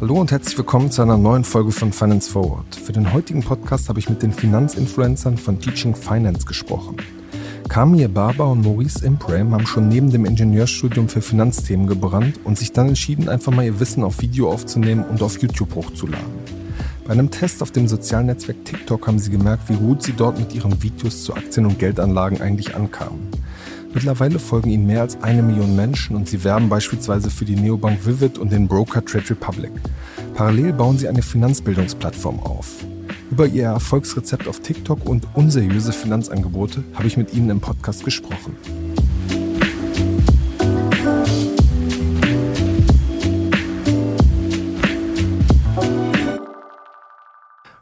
Hallo und herzlich willkommen zu einer neuen Folge von Finance Forward. Für den heutigen Podcast habe ich mit den Finanzinfluencern von Teaching Finance gesprochen. Kamir Barber und Maurice Imprem haben schon neben dem Ingenieurstudium für Finanzthemen gebrannt und sich dann entschieden, einfach mal ihr Wissen auf Video aufzunehmen und auf YouTube hochzuladen. Bei einem Test auf dem sozialen Netzwerk TikTok haben sie gemerkt, wie gut sie dort mit ihren Videos zu Aktien und Geldanlagen eigentlich ankamen. Mittlerweile folgen ihnen mehr als eine Million Menschen und sie werben beispielsweise für die Neobank Vivid und den Broker Trade Republic. Parallel bauen sie eine Finanzbildungsplattform auf. Über ihr Erfolgsrezept auf TikTok und unseriöse Finanzangebote habe ich mit ihnen im Podcast gesprochen.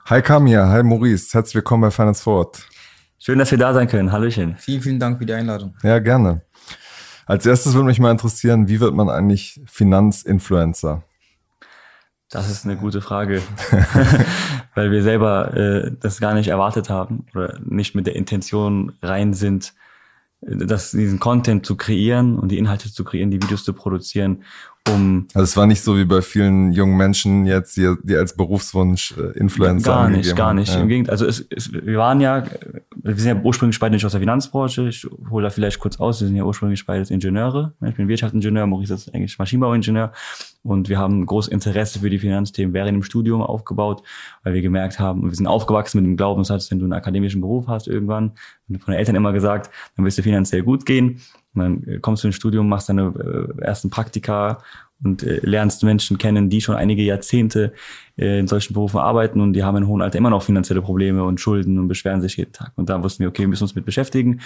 Hi Kamia, hi Maurice, herzlich willkommen bei Finance Forward. Schön, dass wir da sein können. Hallöchen. Vielen, vielen Dank für die Einladung. Ja, gerne. Als erstes würde mich mal interessieren, wie wird man eigentlich Finanzinfluencer? Das ist eine gute Frage, weil wir selber äh, das gar nicht erwartet haben oder nicht mit der Intention rein sind, äh, das, diesen Content zu kreieren und die Inhalte zu kreieren, die Videos zu produzieren, um. Also es war nicht so wie bei vielen jungen Menschen jetzt, die, die als Berufswunsch äh, Influencer Gar nicht, gar nicht. Ja. Im Gegenteil, also es, es, wir waren ja, wir sind ja ursprünglich beide nicht aus der Finanzbranche. Ich hole da vielleicht kurz aus, wir sind ja ursprünglich beides Ingenieure. Ich bin Wirtschaftsingenieur, Maurice ist eigentlich Maschinenbauingenieur. Und wir haben großes Interesse für die Finanzthemen während dem Studium aufgebaut, weil wir gemerkt haben, wir sind aufgewachsen mit dem Glaubenssatz, wenn du einen akademischen Beruf hast irgendwann, von den Eltern immer gesagt, dann wirst du finanziell gut gehen. Und dann kommst du ins Studium, machst deine äh, ersten Praktika und äh, lernst Menschen kennen, die schon einige Jahrzehnte äh, in solchen Berufen arbeiten und die haben in hohem Alter immer noch finanzielle Probleme und Schulden und beschweren sich jeden Tag. Und da wussten wir, okay, wir müssen uns mit beschäftigen.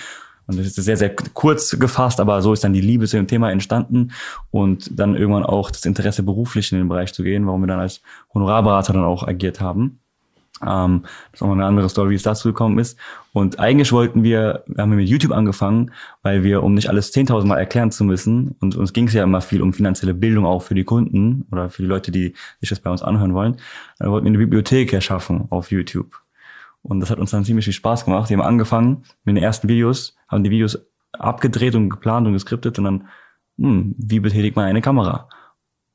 Und das ist sehr, sehr kurz gefasst, aber so ist dann die Liebe zu dem Thema entstanden und dann irgendwann auch das Interesse beruflich in den Bereich zu gehen, warum wir dann als Honorarberater dann auch agiert haben. Ähm, das ist auch eine andere Story, wie es dazu gekommen ist. Und eigentlich wollten wir, wir haben mit YouTube angefangen, weil wir, um nicht alles 10.000 Mal erklären zu müssen, und uns ging es ja immer viel um finanzielle Bildung auch für die Kunden oder für die Leute, die sich das bei uns anhören wollen, dann wollten wir eine Bibliothek erschaffen auf YouTube. Und das hat uns dann ziemlich viel Spaß gemacht. Wir haben angefangen mit den ersten Videos, haben die Videos abgedreht und geplant und geskriptet und dann, hm, wie betätigt man eine Kamera?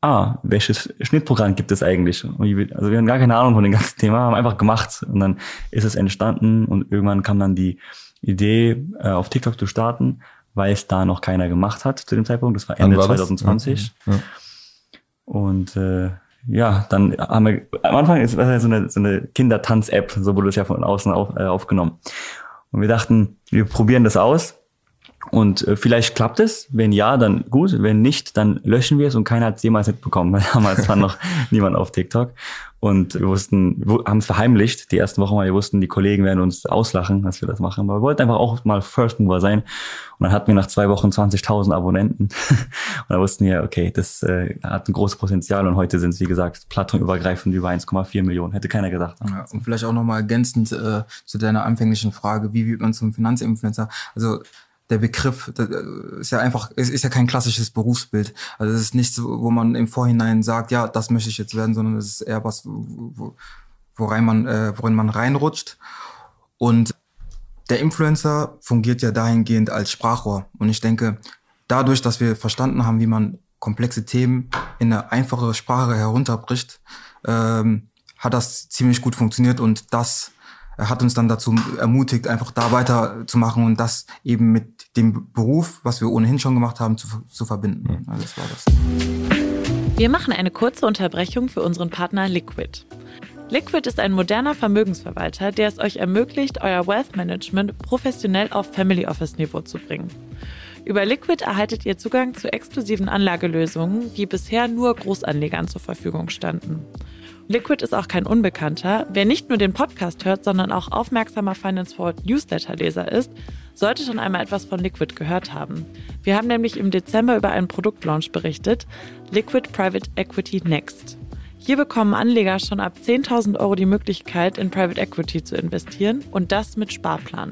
Ah, welches Schnittprogramm gibt es eigentlich? also wir haben gar keine Ahnung von dem ganzen Thema, haben einfach gemacht und dann ist es entstanden und irgendwann kam dann die Idee, äh, auf TikTok zu starten, weil es da noch keiner gemacht hat zu dem Zeitpunkt. Das war Ende war 2020. Ja, ja. Und äh, ja, dann haben wir, am Anfang ist es so eine, so eine Kindertanz-App, so wurde es ja von außen auf, äh, aufgenommen. Und wir dachten, wir probieren das aus und äh, vielleicht klappt es. Wenn ja, dann gut. Wenn nicht, dann löschen wir es und keiner hat es jemals mitbekommen, weil damals war noch niemand auf TikTok. Und wir wussten, wir haben es verheimlicht, die ersten Wochen, weil wir wussten, die Kollegen werden uns auslachen, dass wir das machen. Aber wir wollten einfach auch mal First Mover sein. Und dann hatten wir nach zwei Wochen 20.000 Abonnenten. und da wussten wir, okay, das äh, hat ein großes Potenzial. Und heute sind es, wie gesagt, plattformübergreifend über 1,4 Millionen. Hätte keiner gedacht. Ja, und vielleicht auch nochmal ergänzend äh, zu deiner anfänglichen Frage, wie wird man zum Finanzinfluencer? Also der Begriff ist ja einfach, es ist ja kein klassisches Berufsbild. Also es ist nichts, wo man im Vorhinein sagt, ja, das möchte ich jetzt werden, sondern es ist eher was, worein man, äh, worin man reinrutscht. Und der Influencer fungiert ja dahingehend als Sprachrohr. Und ich denke, dadurch, dass wir verstanden haben, wie man komplexe Themen in eine einfache Sprache herunterbricht, ähm, hat das ziemlich gut funktioniert und das hat uns dann dazu ermutigt, einfach da weiterzumachen und das eben mit dem Beruf, was wir ohnehin schon gemacht haben, zu, zu verbinden. Also das war das. Wir machen eine kurze Unterbrechung für unseren Partner Liquid. Liquid ist ein moderner Vermögensverwalter, der es euch ermöglicht, euer Wealth Management professionell auf Family Office Niveau zu bringen. Über Liquid erhaltet ihr Zugang zu exklusiven Anlagelösungen, die bisher nur Großanlegern zur Verfügung standen. Liquid ist auch kein Unbekannter. Wer nicht nur den Podcast hört, sondern auch aufmerksamer Finance Forward Newsletter-Leser ist, sollte schon einmal etwas von Liquid gehört haben. Wir haben nämlich im Dezember über einen Produktlaunch berichtet, Liquid Private Equity Next. Hier bekommen Anleger schon ab 10.000 Euro die Möglichkeit, in Private Equity zu investieren und das mit Sparplan.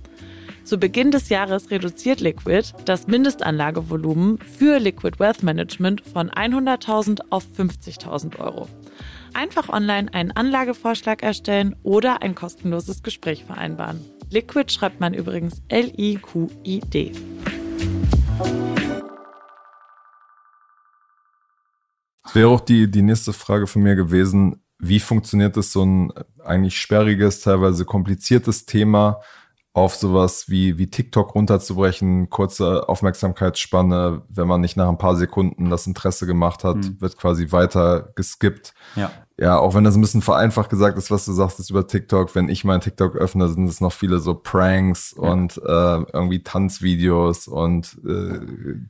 Zu Beginn des Jahres reduziert Liquid das Mindestanlagevolumen für Liquid Wealth Management von 100.000 auf 50.000 Euro. Einfach online einen Anlagevorschlag erstellen oder ein kostenloses Gespräch vereinbaren. Liquid schreibt man übrigens L-I-Q-I-D. Das wäre auch die, die nächste Frage von mir gewesen. Wie funktioniert es, so ein eigentlich sperriges, teilweise kompliziertes Thema auf sowas wie, wie TikTok runterzubrechen, kurze Aufmerksamkeitsspanne, wenn man nicht nach ein paar Sekunden das Interesse gemacht hat, mhm. wird quasi weiter geskippt. Ja. Ja, auch wenn das ein bisschen vereinfacht gesagt ist, was du sagst, ist über TikTok. Wenn ich mein TikTok öffne, sind es noch viele so Pranks ja. und äh, irgendwie Tanzvideos und äh,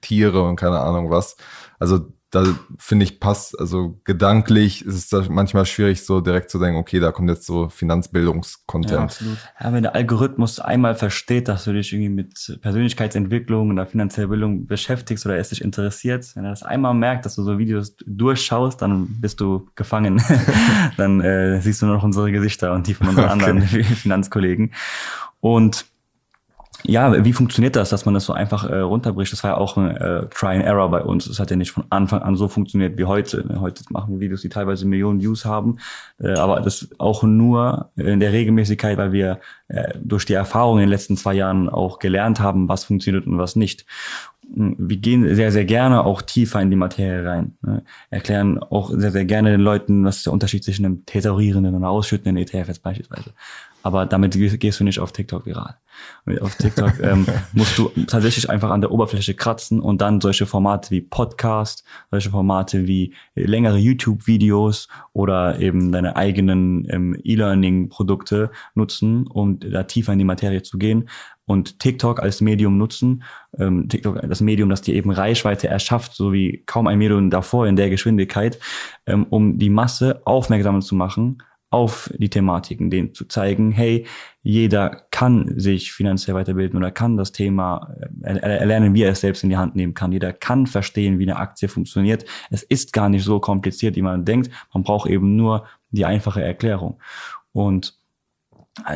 Tiere und keine Ahnung was. Also da finde ich passt, also gedanklich ist es da manchmal schwierig, so direkt zu denken, okay, da kommt jetzt so Finanzbildungskontent. Ja, absolut. Ja, wenn der Algorithmus einmal versteht, dass du dich irgendwie mit Persönlichkeitsentwicklung oder finanzieller Bildung beschäftigst oder es dich interessiert, wenn er das einmal merkt, dass du so Videos durchschaust, dann bist du gefangen. dann äh, siehst du nur noch unsere Gesichter und die von unseren okay. anderen Finanzkollegen. Und ja, wie funktioniert das, dass man das so einfach äh, runterbricht? Das war ja auch ein äh, Try and Error bei uns. Das hat ja nicht von Anfang an so funktioniert wie heute. Heute machen wir Videos, die teilweise Millionen Views haben, äh, aber das auch nur in der Regelmäßigkeit, weil wir äh, durch die Erfahrung in den letzten zwei Jahren auch gelernt haben, was funktioniert und was nicht. Wir gehen sehr, sehr gerne auch tiefer in die Materie rein. Ne? Erklären auch sehr, sehr gerne den Leuten, was ist der Unterschied zwischen einem tesorierenden und ausschüttenden ETF jetzt beispielsweise. Aber damit gehst du nicht auf TikTok viral. Auf TikTok ähm, musst du tatsächlich einfach an der Oberfläche kratzen und dann solche Formate wie Podcast, solche Formate wie längere YouTube-Videos oder eben deine eigenen ähm, E-Learning-Produkte nutzen, um da tiefer in die Materie zu gehen und TikTok als Medium nutzen. Ähm, TikTok, das Medium, das dir eben Reichweite erschafft, so wie kaum ein Medium davor in der Geschwindigkeit, ähm, um die Masse aufmerksam zu machen auf die Thematiken, denen zu zeigen, hey, jeder kann sich finanziell weiterbilden oder kann das Thema äh, erlernen, wie er es selbst in die Hand nehmen kann. Jeder kann verstehen, wie eine Aktie funktioniert. Es ist gar nicht so kompliziert, wie man denkt. Man braucht eben nur die einfache Erklärung. Und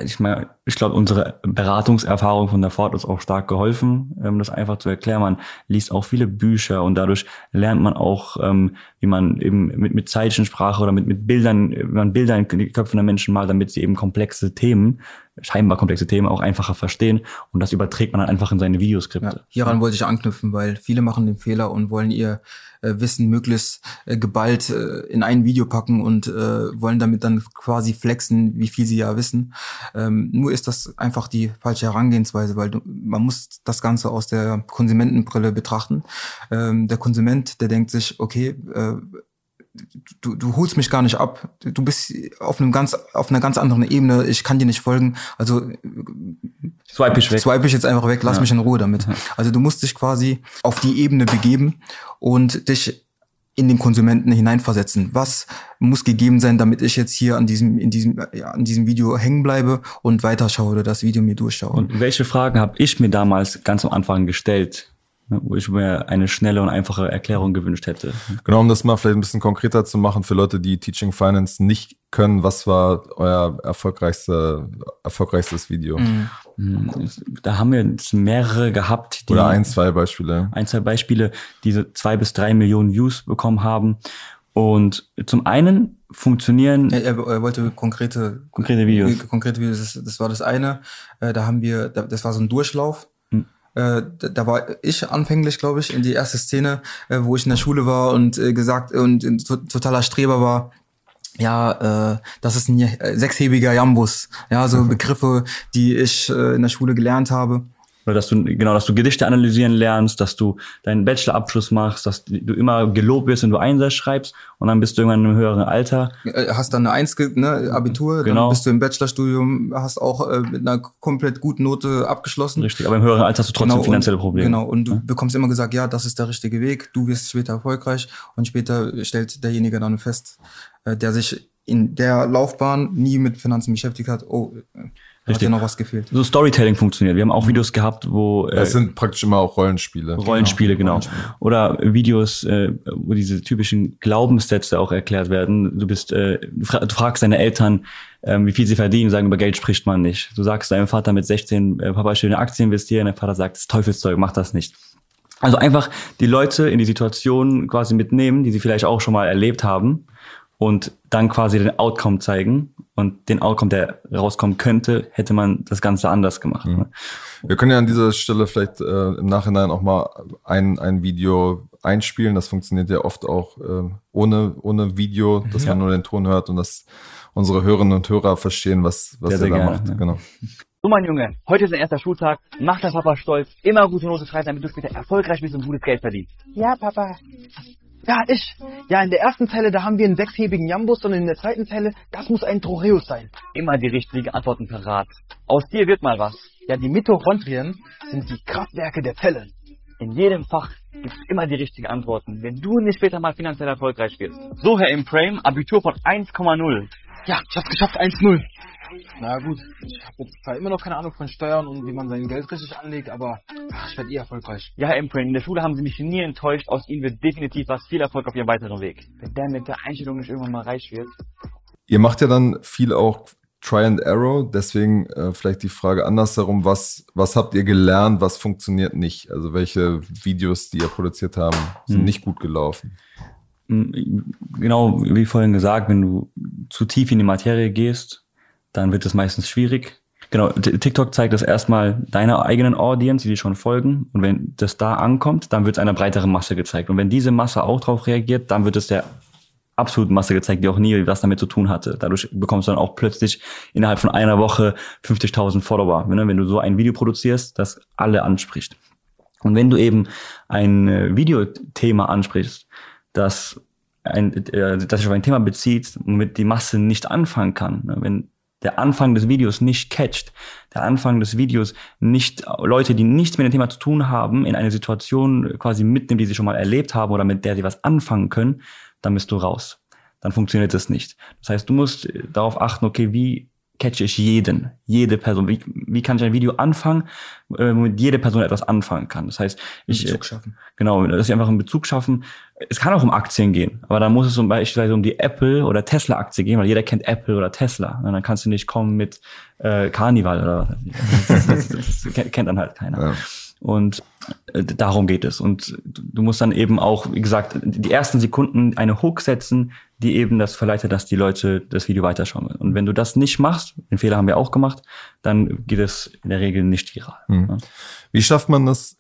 ich meine, ich glaube, unsere Beratungserfahrung von der Ford ist auch stark geholfen, ähm, das einfach zu erklären. Man liest auch viele Bücher und dadurch lernt man auch, ähm, wie man eben mit, mit Zeichensprache oder mit, mit Bildern, wie man Bilder in die Köpfe der Menschen malt, damit sie eben komplexe Themen scheinbar komplexe Themen auch einfacher verstehen und das überträgt man dann einfach in seine Videoskripte. Ja, hieran wollte ich anknüpfen, weil viele machen den Fehler und wollen ihr äh, Wissen möglichst äh, geballt äh, in ein Video packen und äh, wollen damit dann quasi flexen, wie viel sie ja wissen. Ähm, nur ist das einfach die falsche Herangehensweise, weil du, man muss das Ganze aus der Konsumentenbrille betrachten. Ähm, der Konsument, der denkt sich, okay, äh, du, du holst mich gar nicht ab. Du bist auf einem ganz, auf einer ganz anderen Ebene. Ich kann dir nicht folgen. Also swipe ich weg. Swipe ich jetzt einfach weg. Lass ja. mich in Ruhe damit. Also du musst dich quasi auf die Ebene begeben und dich in den Konsumenten hineinversetzen. Was muss gegeben sein, damit ich jetzt hier an diesem, in diesem, ja, an diesem Video hängen bleibe und weiterschaue oder das Video mir durchschaue? Und welche Fragen habe ich mir damals ganz am Anfang gestellt? Ne, wo ich mir eine schnelle und einfache Erklärung gewünscht hätte. Genau, um das mal vielleicht ein bisschen konkreter zu machen für Leute, die Teaching Finance nicht können, was war euer erfolgreichste, erfolgreichstes Video? Mhm. Mhm. Da haben wir mehrere gehabt. Die Oder ein, zwei Beispiele. Ein, zwei Beispiele, die zwei bis drei Millionen Views bekommen haben. Und zum einen funktionieren. Er, er wollte konkrete, konkrete Videos. Konkrete Videos, das, das war das eine. Äh, da haben wir, das war so ein Durchlauf äh, da, war ich anfänglich, glaube ich, in die erste Szene, äh, wo ich in der Schule war und gesagt und totaler Streber war. Ja, äh, das ist ein äh, sechshebiger Jambus. Ja, so Begriffe, die ich äh, in der Schule gelernt habe. Oder dass du, genau, dass du Gedichte analysieren lernst, dass du deinen Bachelorabschluss machst, dass du immer gelobt wirst, wenn du Einsatz schreibst und dann bist du irgendwann in einem höheren Alter. Äh, Hast dann eine Eins, ne, Abitur, Genau. dann bist du im Bachelorstudium, hast auch äh, mit einer komplett guten Note abgeschlossen. Richtig, aber im höheren Alter hast du trotzdem finanzielle und, Probleme. Genau, und du Ja? bekommst immer gesagt, ja, das ist der richtige Weg, du wirst später erfolgreich und später stellt derjenige dann fest, äh, der sich in der Laufbahn nie mit Finanzen beschäftigt hat, oh, äh, hat Richtig. dir noch was gefehlt. So Storytelling funktioniert. Wir haben auch Videos gehabt, wo äh, Es sind praktisch immer auch Rollenspiele. Rollenspiele, genau. Oder Videos, äh, wo diese typischen Glaubenssätze auch erklärt werden. Du bist, äh, du, fra du fragst deine Eltern, ähm, wie viel sie verdienen, sagen, über Geld spricht man nicht. Du sagst deinem Vater mit 16, äh, Papa, ich will in Aktien investieren, der Vater sagt, das ist Teufelszeug, mach das nicht. Also einfach die Leute in die Situation quasi mitnehmen, die sie vielleicht auch schon mal erlebt haben und dann quasi den Outcome zeigen. Und den Outcome, der rauskommen könnte, hätte man das Ganze anders gemacht. Mhm. Ne? Wir können ja an dieser Stelle vielleicht äh, im Nachhinein auch mal ein, ein Video einspielen. Das funktioniert ja oft auch äh, ohne, ohne Video, dass man nur den Ton hört und dass unsere Hörerinnen und Hörer verstehen, was, was Sehr, er sehr da gerne, macht. ja. Genau. So, mein Junge, heute ist dein erster Schultag. Mach dein Papa stolz. Immer gute Note schreiben, damit du später erfolgreich bist und gutes Geld verdienst. Ja, Papa. Ja, ich. Ja, in der ersten Zelle, da haben wir einen sechshebigen Jambus und in der zweiten Zelle, das muss ein Troreus sein. Immer die richtigen Antworten parat. Aus dir wird mal was. Ja, die Mitochondrien sind die Kraftwerke der Zellen. In jedem Fach gibt's immer die richtigen Antworten, wenn du nicht später mal finanziell erfolgreich wirst. So, Herr Imprame, Abitur von 1,0. Ja, ich hab's geschafft, 1-0. Na gut, ich habe jetzt zwar immer noch keine Ahnung von Steuern und wie man sein Geld richtig anlegt, aber ach, ich werde eh erfolgreich. Ja, Herr Imprame, in der Schule haben Sie mich nie enttäuscht. Aus Ihnen wird definitiv was. Viel Erfolg auf Ihrem weiteren Weg. Wenn der mit der Einstellung nicht irgendwann mal reich wird. Ihr macht ja dann viel auch Try and Arrow, deswegen äh, vielleicht die Frage andersherum, was, was habt ihr gelernt, was funktioniert nicht? Also welche Videos, die ihr produziert haben, sind Hm. nicht gut gelaufen? Genau, wie vorhin gesagt, wenn du zu tief in die Materie gehst, dann wird es meistens schwierig. Genau, TikTok zeigt das erstmal deiner eigenen Audience, die dir schon folgen. Und wenn das da ankommt, dann wird es einer breiteren Masse gezeigt. Und wenn diese Masse auch darauf reagiert, dann wird es der absoluten Masse gezeigt, die auch nie was damit zu tun hatte. Dadurch bekommst du dann auch plötzlich innerhalb von einer Woche 50.000 Follower, ne? wenn du so ein Video produzierst, das alle anspricht. Und wenn du eben ein äh, Videothema ansprichst, das, ein, äh, das sich auf ein Thema bezieht, womit die Masse nicht anfangen kann, ne? wenn der Anfang des Videos nicht catcht, der Anfang des Videos nicht Leute, die nichts mit dem Thema zu tun haben, in eine Situation quasi mitnimmt, die sie schon mal erlebt haben oder mit der sie was anfangen können, dann bist du raus. Dann funktioniert das nicht. Das heißt, du musst darauf achten, okay, wie catche ich jeden, jede Person? Wie, wie kann ich ein Video anfangen, äh, womit jede Person etwas anfangen kann? Das heißt, ich, Bezug schaffen. Genau, dass sie einfach einen Bezug schaffen. Es kann auch um Aktien gehen, aber dann muss es zum Beispiel um die Apple- oder Tesla-Aktie gehen, weil jeder kennt Apple oder Tesla. Und dann kannst du nicht kommen mit äh, Carnival oder was. Das, das, das, das kennt dann halt keiner. Ja. Und äh, darum geht es. Und du musst dann eben auch, wie gesagt, die ersten Sekunden eine Hook setzen, die eben das verleitet, dass die Leute das Video weiterschauen. Und wenn du das nicht machst, den Fehler haben wir auch gemacht, dann geht es in der Regel nicht viral. Hm. Ja. Wie schafft man das,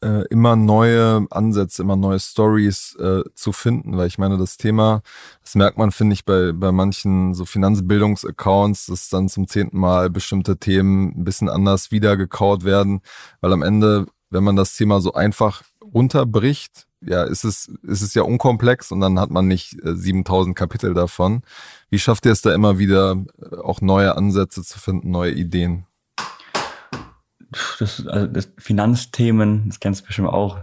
äh, immer neue Ansätze, immer neue Stories äh, zu finden? Weil ich meine, das Thema, das merkt man, finde ich, bei, bei manchen so Finanzbildungsaccounts, dass dann zum zehnten Mal bestimmte Themen ein bisschen anders wiedergekaut werden, weil am Ende, wenn man das Thema so einfach runterbricht, ja, ist es, ist es ja unkomplex und dann hat man nicht äh, 7000 Kapitel davon. Wie schafft ihr es da immer wieder, äh, auch neue Ansätze zu finden, neue Ideen? das, also das Finanzthemen, das kennst du bestimmt auch,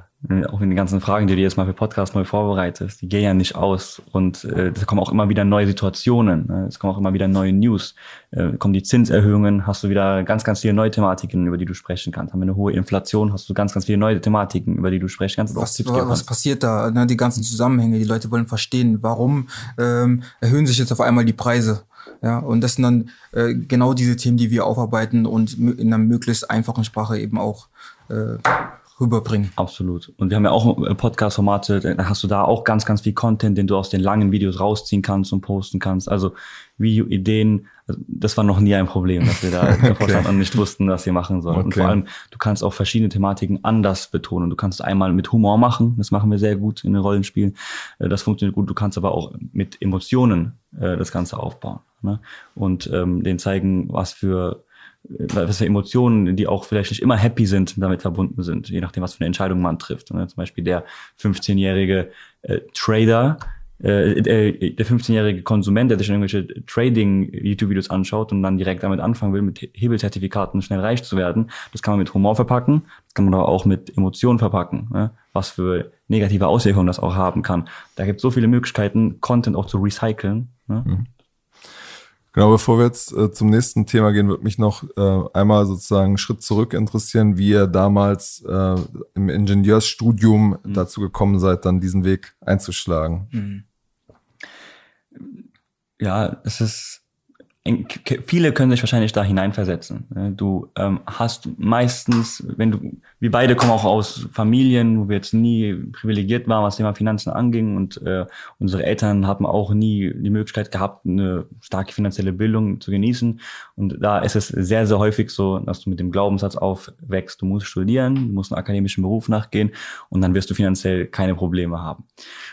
auch in den ganzen Fragen, die du jetzt mal für Podcast neu vorbereitest, die gehen ja nicht aus. Und äh, es kommen auch immer wieder neue Situationen, ne? es kommen auch immer wieder neue News. Äh, kommen die Zinserhöhungen, hast du wieder ganz, ganz viele neue Thematiken, über die du sprechen kannst. Haben wir eine hohe Inflation, hast du ganz, ganz viele neue Thematiken, über die du sprechen kannst. Was, was kannst. passiert da? Ne, die ganzen Zusammenhänge, die Leute wollen verstehen, warum ähm, erhöhen sich jetzt auf einmal die Preise. Ja, und das sind dann äh, genau diese Themen, die wir aufarbeiten und in einer möglichst einfachen Sprache eben auch äh, rüberbringen. Absolut. Und wir haben ja auch äh, Podcast-Formate, da hast du da auch ganz, ganz viel Content, den du aus den langen Videos rausziehen kannst und posten kannst. Also Videoideen, also das war noch nie ein Problem, dass wir da und nicht wussten, was wir machen sollen. Und Okay. vor allem, du kannst auch verschiedene Thematiken anders betonen. Du kannst einmal mit Humor machen, das machen wir sehr gut in den Rollenspielen. Äh, Das funktioniert gut. Du kannst aber auch mit Emotionen äh, das Ganze aufbauen. Ne? Und ähm, denen zeigen, was für was für Emotionen, die auch vielleicht nicht immer happy sind, damit verbunden sind, je nachdem, was für eine Entscheidung man trifft. Ne? Zum Beispiel der 15-jährige äh, Trader, äh, äh der 15-jährige Konsument, der sich irgendwelche Trading-YouTube-Videos anschaut und dann direkt damit anfangen will, mit Hebelzertifikaten schnell reich zu werden, das kann man mit Humor verpacken, das kann man aber auch mit Emotionen verpacken, ne? was für negative Auswirkungen das auch haben kann. Da gibt es so viele Möglichkeiten, Content auch zu recyceln. Ne? Mhm. Genau, bevor wir jetzt äh, zum nächsten Thema gehen, wird mich noch äh, einmal sozusagen einen Schritt zurück interessieren, wie ihr damals äh, im Ingenieursstudium mhm. dazu gekommen seid, dann diesen Weg einzuschlagen. Mhm. Ja, es ist viele können sich wahrscheinlich da hineinversetzen. Ne? Du ähm, hast meistens, wenn du, wir beide kommen auch aus Familien, wo wir jetzt nie privilegiert waren, was Thema Finanzen anging und äh, unsere Eltern haben auch nie die Möglichkeit gehabt, eine starke finanzielle Bildung zu genießen. Und da ist es sehr, sehr häufig so, dass du mit dem Glaubenssatz aufwächst, du musst studieren, du musst einen akademischen Beruf nachgehen und dann wirst du finanziell keine Probleme haben.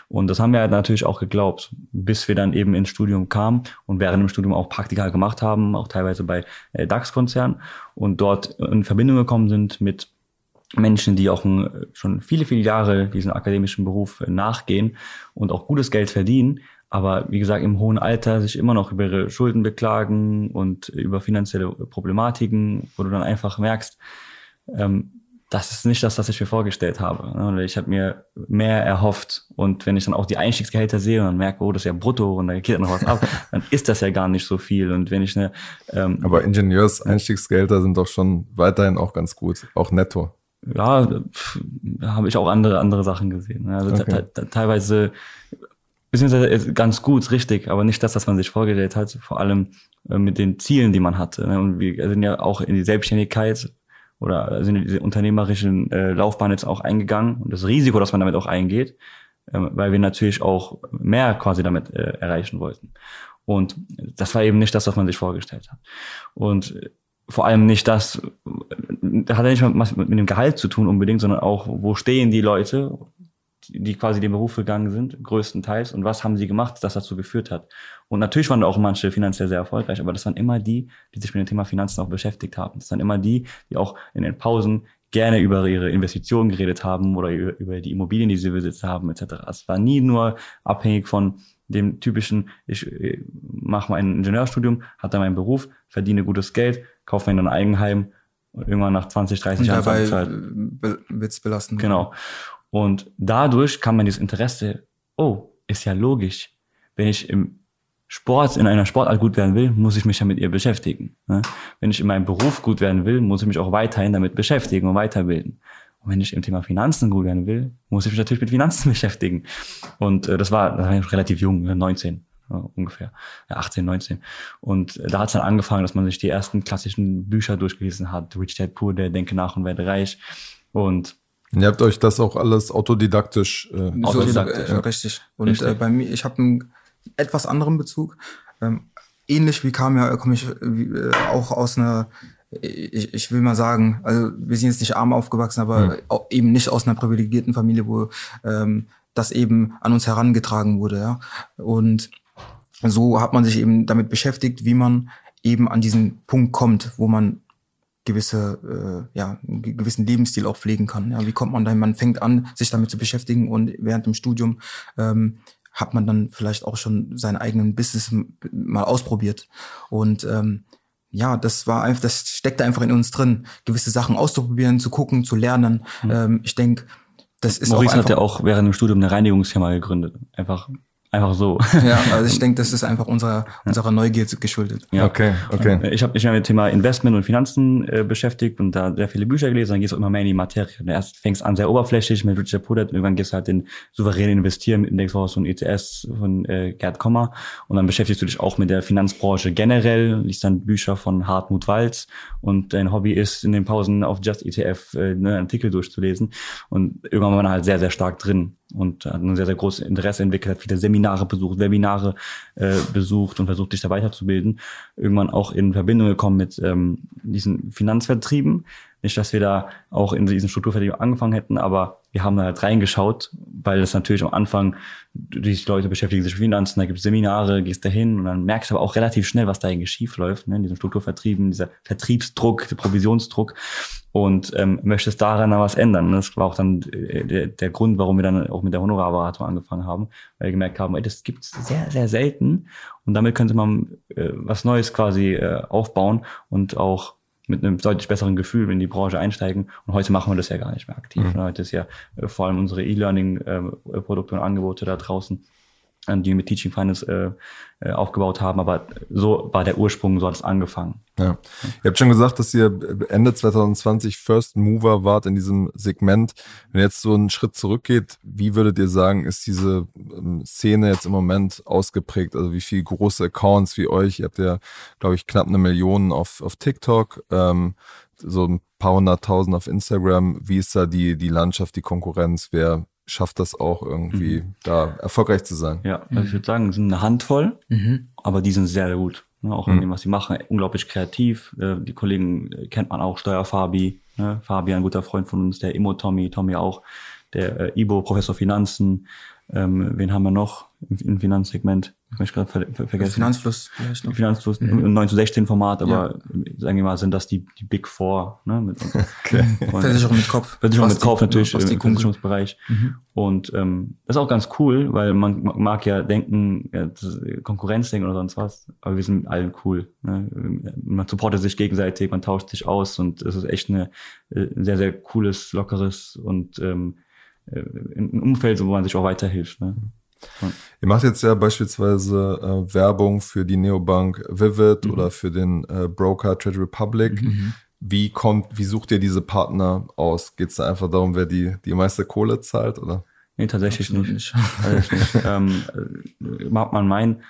Und das haben wir natürlich auch geglaubt, bis wir dann eben ins Studium kamen und während dem Studium auch Praktika Praktika gemacht haben, auch teilweise bei äh, DAX-Konzernen und dort in Verbindung gekommen sind mit Menschen, die auch schon viele, viele Jahre diesen akademischen Beruf nachgehen und auch gutes Geld verdienen, aber wie gesagt im hohen Alter sich immer noch über ihre Schulden beklagen und über finanzielle Problematiken, wo du dann einfach merkst, ähm, das ist nicht das, was ich mir vorgestellt habe. Ne? Ich habe mir mehr erhofft. Und wenn ich dann auch die Einstiegsgehälter sehe und merke, oh, das ist ja brutto und da geht noch was ab, dann ist das ja gar nicht so viel. Und wenn ich eine ähm, Aber Ingenieurs-Einstiegsgehälter sind doch schon weiterhin auch ganz gut, auch netto. Ja, da habe ich auch andere andere Sachen gesehen. Ne? Also okay. teilweise beziehungsweise ganz gut, richtig, aber nicht das, was man sich vorgestellt hat, vor allem äh, mit den Zielen, die man hatte. Ne? Und wir sind ja auch in die Selbstständigkeit oder sind in diese unternehmerischen äh, Laufbahn jetzt auch eingegangen und das Risiko, dass man damit auch eingeht, äh, weil wir natürlich auch mehr quasi damit äh, erreichen wollten. Und das war eben nicht das, was man sich vorgestellt hat. Und vor allem nicht das, da hat ja nicht mal was mit dem Gehalt zu tun unbedingt, sondern auch, wo stehen die Leute, die quasi den Beruf gegangen sind, größtenteils, und was haben sie gemacht, das dazu geführt hat. Und natürlich waren auch manche finanziell sehr erfolgreich, aber das waren immer die, die sich mit dem Thema Finanzen auch beschäftigt haben. Das waren immer die, die auch in den Pausen gerne über ihre Investitionen geredet haben oder über die Immobilien, die sie besitzt haben, etc. Es war nie nur abhängig von dem typischen, ich äh, mache mein Ingenieurstudium, hatte meinen Beruf, verdiene gutes Geld, kaufe mir ein Eigenheim und irgendwann nach 20, 30 Jahren dabei wird's belastend. Genau. Und dadurch kann man dieses Interesse, oh, ist ja logisch. Wenn ich im Sport, in einer Sportart gut werden will, muss ich mich ja mit ihr beschäftigen. Ne? Wenn ich in meinem Beruf gut werden will, muss ich mich auch weiterhin damit beschäftigen und weiterbilden. Und wenn ich im Thema Finanzen gut werden will, muss ich mich natürlich mit Finanzen beschäftigen. Und äh, das war, da war relativ jung, 19 ne, ungefähr, ja, 18, 19. Und äh, da hat es dann angefangen, dass man sich die ersten klassischen Bücher durchgelesen hat. Rich Dad Poor, der Denke nach und werde reich. Und Ihr habt euch das auch alles autodidaktisch. Äh, so, autodidaktisch, äh, ja. richtig. Und richtig. Äh, bei mir, ich habe einen etwas anderen Bezug. Ähm, ähnlich wie kam ja, komme ich äh, auch aus einer, ich, ich will mal sagen, also wir sind jetzt nicht arm aufgewachsen, aber auch eben nicht aus einer privilegierten Familie, wo ähm, das eben an uns herangetragen wurde, ja. Und so hat man sich eben damit beschäftigt, wie man eben an diesen Punkt kommt, wo man gewisse, äh, ja, einen gewissen Lebensstil auch pflegen kann. Ja, wie kommt man dahin? Man fängt an, sich damit zu beschäftigen und während dem Studium ähm, hat man dann vielleicht auch schon seinen eigenen Business mal ausprobiert. Und ähm, ja, das war einfach, das steckte einfach in uns drin, gewisse Sachen auszuprobieren, zu gucken, zu lernen. Mhm. Ähm, ich denke, das ist Maurice auch hat ja auch während dem Studium eine Reinigungsfirma gegründet. Einfach Einfach so. Ja, also ich denke, das ist einfach unserer, unserer Neugier geschuldet. Ja, okay, okay. Ich habe mich ja mit dem Thema Investment und Finanzen äh, beschäftigt und da sehr viele Bücher gelesen, dann gehst du immer mehr in die Materie. Erst fängst an sehr oberflächlich mit Richard Pudet und irgendwann gehst du halt den souveränen Investieren mit Indexfonds und ETS von äh, Gerd Kommer und dann beschäftigst du dich auch mit der Finanzbranche generell, liest dann Bücher von Hartmut Walz und dein Hobby ist in den Pausen auf Just ETF äh, ne, Artikel durchzulesen und irgendwann war man halt sehr, sehr stark drin und hat ein sehr, sehr großes Interesse entwickelt, hat viele Seminare besucht, Webinare äh, besucht und versucht, sich da weiterzubilden. Irgendwann auch in Verbindung gekommen mit ähm, diesen Finanzvertrieben, nicht, dass wir da auch in diesen Strukturvertrieb angefangen hätten, aber wir haben da halt reingeschaut, weil es natürlich am Anfang, die Leute beschäftigen sich mit Finanzen, da gibt es Seminare, gehst da hin und dann merkst du aber auch relativ schnell, was da eigentlich schief läuft, ne, in diesem Strukturvertrieben, dieser Vertriebsdruck, der Provisionsdruck und ähm, möchtest daran was ändern. Das war auch dann äh, der, der Grund, warum wir dann auch mit der Honorarberatung angefangen haben, weil wir gemerkt haben, ey, das gibt's sehr, sehr selten und damit könnte man äh, was Neues quasi äh, aufbauen und auch mit einem deutlich besseren Gefühl in die Branche einsteigen. Und heute machen wir das ja gar nicht mehr aktiv. Mhm. Heute ist ja äh, vor allem unsere E-Learning-Produkte äh, und Angebote da draußen die wir mit Teaching Finance äh, äh, aufgebaut haben, aber so war der Ursprung, so hat es angefangen. Ja. Ihr habt schon gesagt, dass ihr Ende 2020 First Mover wart in diesem Segment. Wenn jetzt so einen Schritt zurückgeht, wie würdet ihr sagen, ist diese ähm, Szene jetzt im Moment ausgeprägt? Also wie viele große Accounts wie euch? Ihr habt ja, glaube ich, knapp eine Million auf, auf TikTok, ähm, so ein paar hunderttausend auf Instagram. Wie ist da die, die Landschaft, die Konkurrenz? Wer schafft das auch irgendwie, mhm. da erfolgreich zu sein. Ja, also ich würde sagen, es sind eine Handvoll, mhm. aber die sind sehr, sehr gut. Ne, auch in mhm. dem, was sie machen, unglaublich kreativ. Äh, die Kollegen äh, kennt man auch, Steuerfabi, ne? Fabi, ein guter Freund von uns, der Immo Tommy, Tommy auch, der äh, Ibo, Professor Finanzen, ähm, wen haben wir noch im, im Finanzsegment? Ich möchte gerade ver ver vergessen. Finanzfluss vielleicht noch. Finanzfluss mhm. im 9 zu 16 Format, aber ja. sagen wir mal, sind das die, die Big Four. Ne, mit okay. Versicherung mit Kopf. Versicherung mit Kopf natürlich im Versicherungsbereich. Mhm. Und ähm, das ist auch ganz cool, weil man mag ja denken, ja, Konkurrenzdenken oder sonst was, aber wir sind allen cool. Ne? Man supportet sich gegenseitig, man tauscht sich aus und es ist echt eine, äh, ein sehr, sehr cooles, lockeres und ähm, äh, ein Umfeld, wo man sich auch weiterhilft. Ne? Ihr macht jetzt ja beispielsweise äh, Werbung für die Neobank Vivid mhm. oder für den äh, Broker Trade Republic. Mhm. Wie kommt, wie sucht ihr diese Partner aus? Geht es da einfach darum, wer die, die meiste Kohle zahlt, oder? Nee, tatsächlich Absolut nicht. nicht. nicht. ähm, äh, mag man meinen,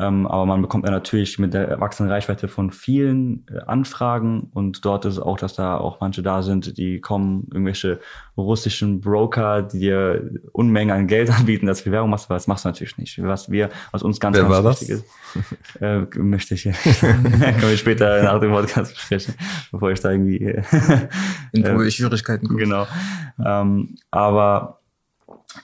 ähm, aber man bekommt ja natürlich mit der erwachsenen Reichweite von vielen äh, Anfragen und dort ist es auch, dass da auch manche da sind, die kommen, irgendwelche russischen Broker, die dir Unmengen an Geld anbieten, dass du Werbung machst, aber das machst du natürlich nicht. Was wir, was uns ganz, Wer ganz war wichtig das? ist, äh, möchte ich, können wir später nach dem Podcast besprechen, bevor ich da irgendwie äh, in Schwierigkeiten komme. Genau. Ähm, aber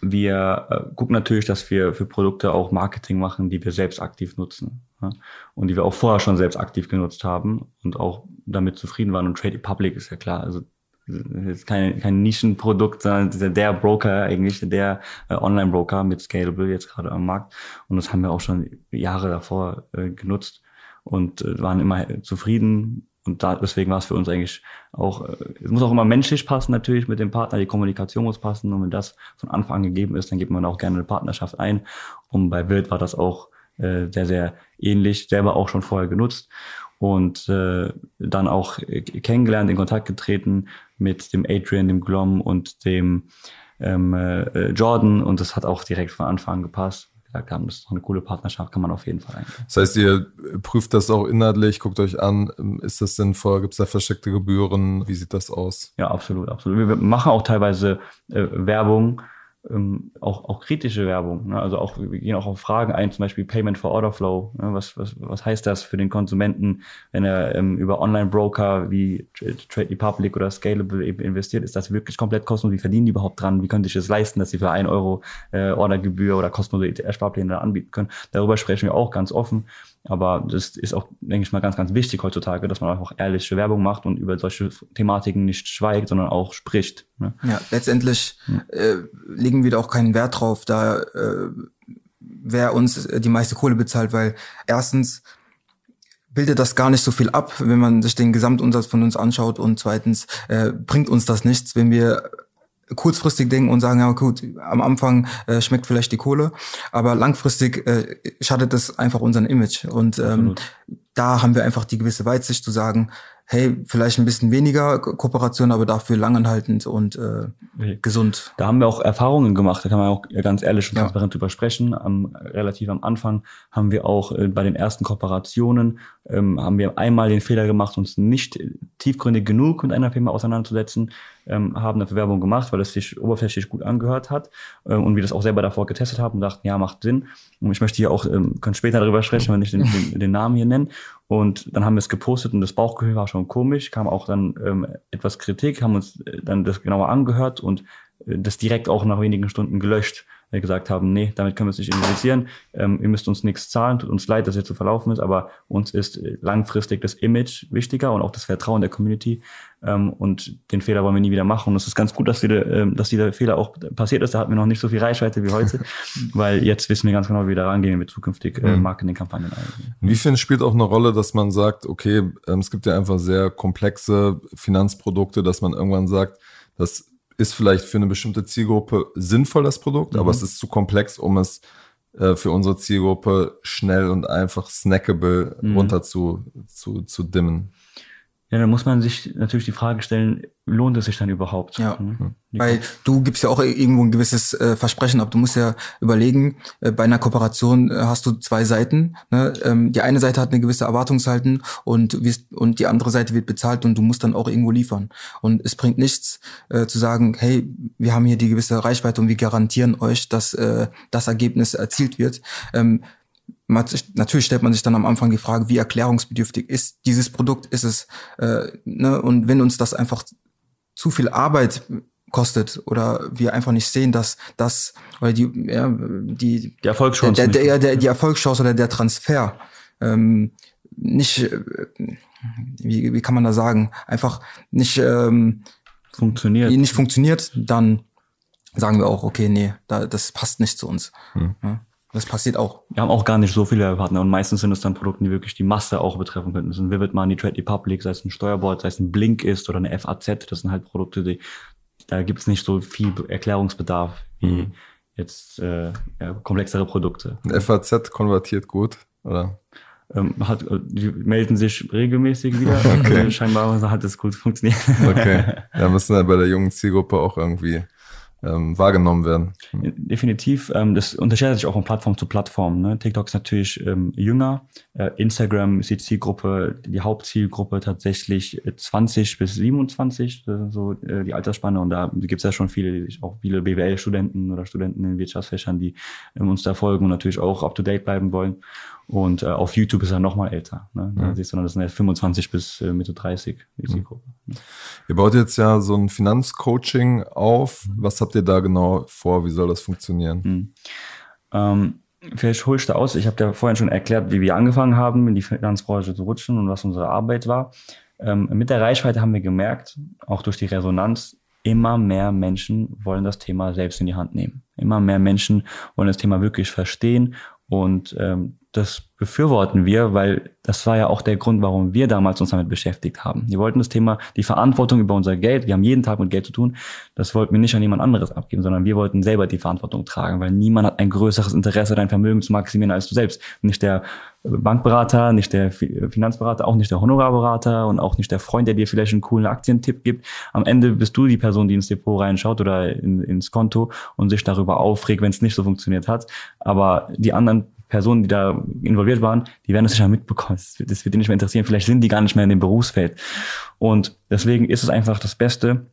wir äh, gucken natürlich, dass wir für Produkte auch Marketing machen, die wir selbst aktiv nutzen. Ja? Und die wir auch vorher schon selbst aktiv genutzt haben und auch damit zufrieden waren. Und Trade Public ist ja klar. Also ist kein, kein Nischenprodukt, sondern der Broker eigentlich, der äh, Online-Broker mit Scalable jetzt gerade am Markt. Und das haben wir auch schon Jahre davor äh, genutzt und äh, waren immer zufrieden und da, deswegen war es für uns eigentlich auch, äh, es muss auch immer menschlich passen natürlich mit dem Partner, die Kommunikation muss passen. Und wenn das von Anfang an gegeben ist, dann gibt man auch gerne eine Partnerschaft ein. Und bei Wild war das auch äh, sehr, sehr ähnlich, selber auch schon vorher genutzt und äh, dann auch kennengelernt, in Kontakt getreten mit dem Adrian, dem Glom und dem ähm, äh, Jordan. Und das hat auch direkt von Anfang an gepasst gesagt haben, das ist doch eine coole Partnerschaft, kann man auf jeden Fall eingehen. Das heißt, ihr prüft das auch inhaltlich, guckt euch an, ist das sinnvoll, gibt es da versteckte Gebühren, wie sieht das aus? Ja, absolut, absolut. Wir machen auch teilweise äh, Werbung, ähm, auch, auch kritische Werbung. Ne? Also auch, wir gehen auch auf Fragen ein, zum Beispiel Payment for Order Flow. Ne? Was, was, was heißt das für den Konsumenten, wenn er ähm, über Online-Broker wie Trade Republic oder Scalable eben investiert? Ist das wirklich komplett kostenlos? Wie verdienen die überhaupt dran? Wie können sich das leisten, dass sie für ein Euro äh, Ordergebühr oder kostenlose Ersparpläne anbieten können? Darüber sprechen wir auch ganz offen. Aber das ist auch, denke ich mal, ganz, ganz wichtig heutzutage, dass man auch ehrliche Werbung macht und über solche Thematiken nicht schweigt, sondern auch spricht. Ne? Ja, letztendlich hm. äh, legen wir da auch keinen Wert drauf, da äh, wer uns die meiste Kohle bezahlt, weil erstens bildet das gar nicht so viel ab, wenn man sich den Gesamtumsatz von uns anschaut und zweitens äh, bringt uns das nichts, wenn wir kurzfristig denken und sagen, ja gut, am Anfang äh, schmeckt vielleicht die Kohle, aber langfristig äh, schadet das einfach unseren Image. Und ähm, da haben wir einfach die gewisse Weitsicht zu sagen, hey, vielleicht ein bisschen weniger Kooperation, aber dafür langanhaltend und äh, gesund. Da haben wir auch Erfahrungen gemacht, da kann man auch ganz ehrlich und transparent ja. drüber sprechen. Am, relativ am Anfang haben wir auch äh, bei den ersten Kooperationen, ähm, haben wir einmal den Fehler gemacht, uns nicht tiefgründig genug mit einer Firma auseinanderzusetzen ähm, haben dafür Werbung gemacht, weil es sich oberflächlich gut angehört hat ähm, und wir das auch selber davor getestet haben und dachten, ja, macht Sinn. Und ich möchte hier auch, ähm, kann später darüber sprechen, wenn ich den, den, den Namen hier nenne. Und dann haben wir es gepostet und das Bauchgefühl war schon komisch, kam auch dann ähm, etwas Kritik, haben uns äh, dann das genauer angehört und äh, das direkt auch nach wenigen Stunden gelöscht gesagt haben, nee, damit können wir es nicht investieren, ähm, ihr müsst uns nichts zahlen, tut uns leid, dass jetzt so verlaufen ist, aber uns ist äh, langfristig das Image wichtiger und auch das Vertrauen der Community ähm, und den Fehler wollen wir nie wieder machen und es ist ganz gut, dass, wir, ähm, dass dieser Fehler auch passiert ist, da hatten wir noch nicht so viel Reichweite wie heute, weil jetzt wissen wir ganz genau, wie wir da rangehen, wenn wir zukünftig äh, mhm. Marketingkampagnen eingehen. Inwiefern spielt auch eine Rolle, dass man sagt, okay, ähm, es gibt ja einfach sehr komplexe Finanzprodukte, dass man irgendwann sagt, dass ist vielleicht für eine bestimmte Zielgruppe sinnvoll, das Produkt, mhm. aber es ist zu komplex, um es äh, für unsere Zielgruppe schnell und einfach snackable mhm. runter zu, zu, zu dimmen. Ja, dann muss man sich natürlich die Frage stellen, lohnt es sich dann überhaupt? Ja, mhm. weil du gibst ja auch irgendwo ein gewisses äh, Versprechen ab. Du musst ja überlegen, äh, bei einer Kooperation äh, hast du zwei Seiten. Ne? Ähm, die eine Seite hat eine gewisse Erwartungshalten und, wirst, und die andere Seite wird bezahlt und du musst dann auch irgendwo liefern. Und es bringt nichts äh, zu sagen, hey, wir haben hier die gewisse Reichweite und wir garantieren euch, dass äh, das Ergebnis erzielt wird. Ähm, natürlich stellt man sich dann am Anfang die Frage, wie erklärungsbedürftig ist dieses Produkt, ist es, äh, ne? und wenn uns das einfach zu viel Arbeit kostet oder wir einfach nicht sehen, dass das, weil die, ja, die, die Erfolgschance, der, der, der, der, die Erfolgschance oder der Transfer ähm, nicht, äh, wie, wie kann man da sagen, einfach nicht ähm, funktioniert, nicht funktioniert, dann sagen wir auch, okay, nee, da, das passt nicht zu uns. Hm. Ja. Das passiert auch. Wir haben auch gar nicht so viele Partner und meistens sind es dann Produkte, die wirklich die Masse auch betreffen könnten. Das sind Vivid Money, Trade Republic, sei es ein Steuerboard, sei es ein Blink ist oder eine FAZ. Das sind halt Produkte, die, da gibt es nicht so viel Erklärungsbedarf wie mhm. jetzt äh, ja, komplexere Produkte. Ein FAZ konvertiert gut, oder? Ähm, hat, die melden sich regelmäßig wieder. okay. Also scheinbar hat es gut funktioniert. okay. Ja, müssen wir bei der jungen Zielgruppe auch irgendwie ähm, wahrgenommen werden. Definitiv. Ähm, das unterscheidet sich auch von Plattform zu Plattform. Ne? TikTok ist natürlich ähm, jünger. Äh, Instagram ist die Zielgruppe, die Hauptzielgruppe tatsächlich 20 äh, bis 27, so äh, die Altersspanne. Und da gibt es ja schon viele, auch viele BWL-Studenten oder Studenten in Wirtschaftsfächern, die ähm, uns da folgen und natürlich auch up-to-date bleiben wollen. Und äh, auf YouTube ist er noch mal älter. Ne? Da siehst du, das sind ja 25 bis äh, Mitte 30, die Zielgruppe. Mhm. Ihr baut jetzt ja so ein Finanzcoaching auf. Was habt ihr da genau vor? Wie soll das funktionieren? Mhm. Ähm, vielleicht holst du aus. Ich habe ja vorhin schon erklärt, wie wir angefangen haben, in die Finanzbranche zu rutschen und was unsere Arbeit war. Ähm, mit der Reichweite haben wir gemerkt, auch durch die Resonanz, immer mehr Menschen wollen das Thema selbst in die Hand nehmen. Immer mehr Menschen wollen das Thema wirklich verstehen und ähm, das befürworten wir, weil das war ja auch der Grund, warum wir damals uns damit beschäftigt haben. Wir wollten das Thema, die Verantwortung über unser Geld, wir haben jeden Tag mit Geld zu tun, das wollten wir nicht an jemand anderes abgeben, sondern wir wollten selber die Verantwortung tragen, weil niemand hat ein größeres Interesse, dein Vermögen zu maximieren als du selbst. Nicht der Bankberater, nicht der Finanzberater, auch nicht der Honorarberater und auch nicht der Freund, der dir vielleicht einen coolen Aktientipp gibt. Am Ende bist du die Person, die ins Depot reinschaut oder in, ins Konto und sich darüber aufregt, wenn es nicht so funktioniert hat. Aber die anderen Personen, die da involviert waren, die werden das nicht mehr mitbekommen. Das wird die nicht mehr interessieren. Vielleicht sind die gar nicht mehr in dem Berufsfeld. Und deswegen ist es einfach das Beste.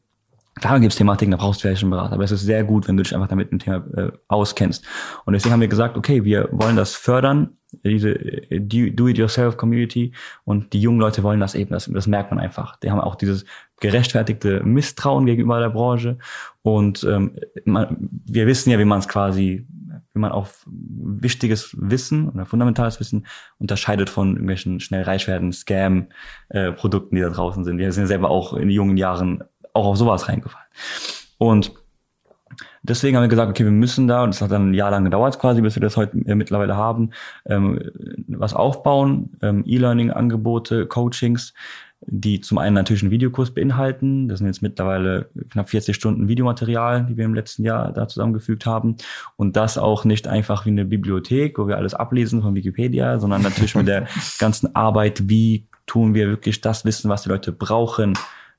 Klar gibt es Thematiken, da brauchst du vielleicht einen Berater, aber es ist sehr gut, wenn du dich einfach damit mit dem Thema äh, auskennst. Und deswegen haben wir gesagt, okay, wir wollen das fördern, diese äh, Do-it-yourself-Community und die jungen Leute wollen das eben, das, das merkt man einfach. Die haben auch dieses gerechtfertigte Misstrauen gegenüber der Branche und ähm, man, wir wissen ja, wie man es quasi wie man auch wichtiges Wissen oder fundamentales Wissen unterscheidet von irgendwelchen schnell reich werden Scam-Produkten, äh, die da draußen sind. Wir sind selber auch in jungen Jahren auch auf sowas reingefallen. Und deswegen haben wir gesagt, okay, wir müssen da, und das hat dann ein Jahr lang gedauert quasi, bis wir das heute äh, mittlerweile haben, ähm, was aufbauen, ähm, E-Learning-Angebote, Coachings, die zum einen natürlich einen Videokurs beinhalten. Das sind jetzt mittlerweile knapp 40 Stunden Videomaterial, die wir im letzten Jahr da zusammengefügt haben. Und das auch nicht einfach wie eine Bibliothek, wo wir alles ablesen von Wikipedia, sondern natürlich mit der ganzen Arbeit, wie tun wir wirklich das Wissen, was die Leute brauchen,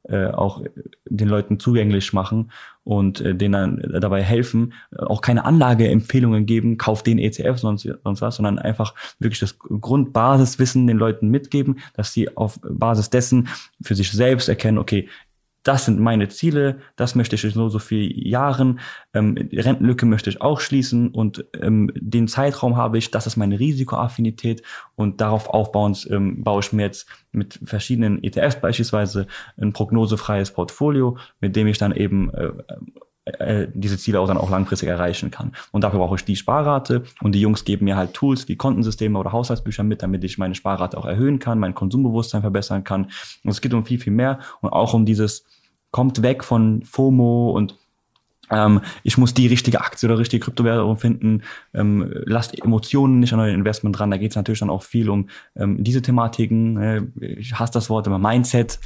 äh, auch den Leuten zugänglich machen und äh, denen dabei helfen, auch keine Anlageempfehlungen geben, kauf den ETF, sonst, sonst was, sondern einfach wirklich das Grundbasiswissen den Leuten mitgeben, dass sie auf Basis dessen für sich selbst erkennen, okay, das sind meine Ziele, das möchte ich in so so vielen Jahren, ähm, Rentenlücke möchte ich auch schließen und ähm, den Zeitraum habe ich, das ist meine Risikoaffinität und darauf aufbauend ähm, baue ich mir jetzt mit verschiedenen ETFs beispielsweise ein prognosefreies Portfolio, mit dem ich dann eben äh, äh, diese Ziele auch dann auch langfristig erreichen kann. Und dafür brauche ich die Sparrate und die Jungs geben mir halt Tools wie Kontensysteme oder Haushaltsbücher mit, damit ich meine Sparrate auch erhöhen kann, mein Konsumbewusstsein verbessern kann. Und es geht um viel, viel mehr und auch um dieses kommt weg von FOMO und ähm, ich muss die richtige Aktie oder richtige Kryptowährung finden. Ähm, lasst Emotionen nicht an euer Investment dran. Da geht es natürlich dann auch viel um ähm, diese Thematiken. Äh, ich hasse das Wort immer Mindset.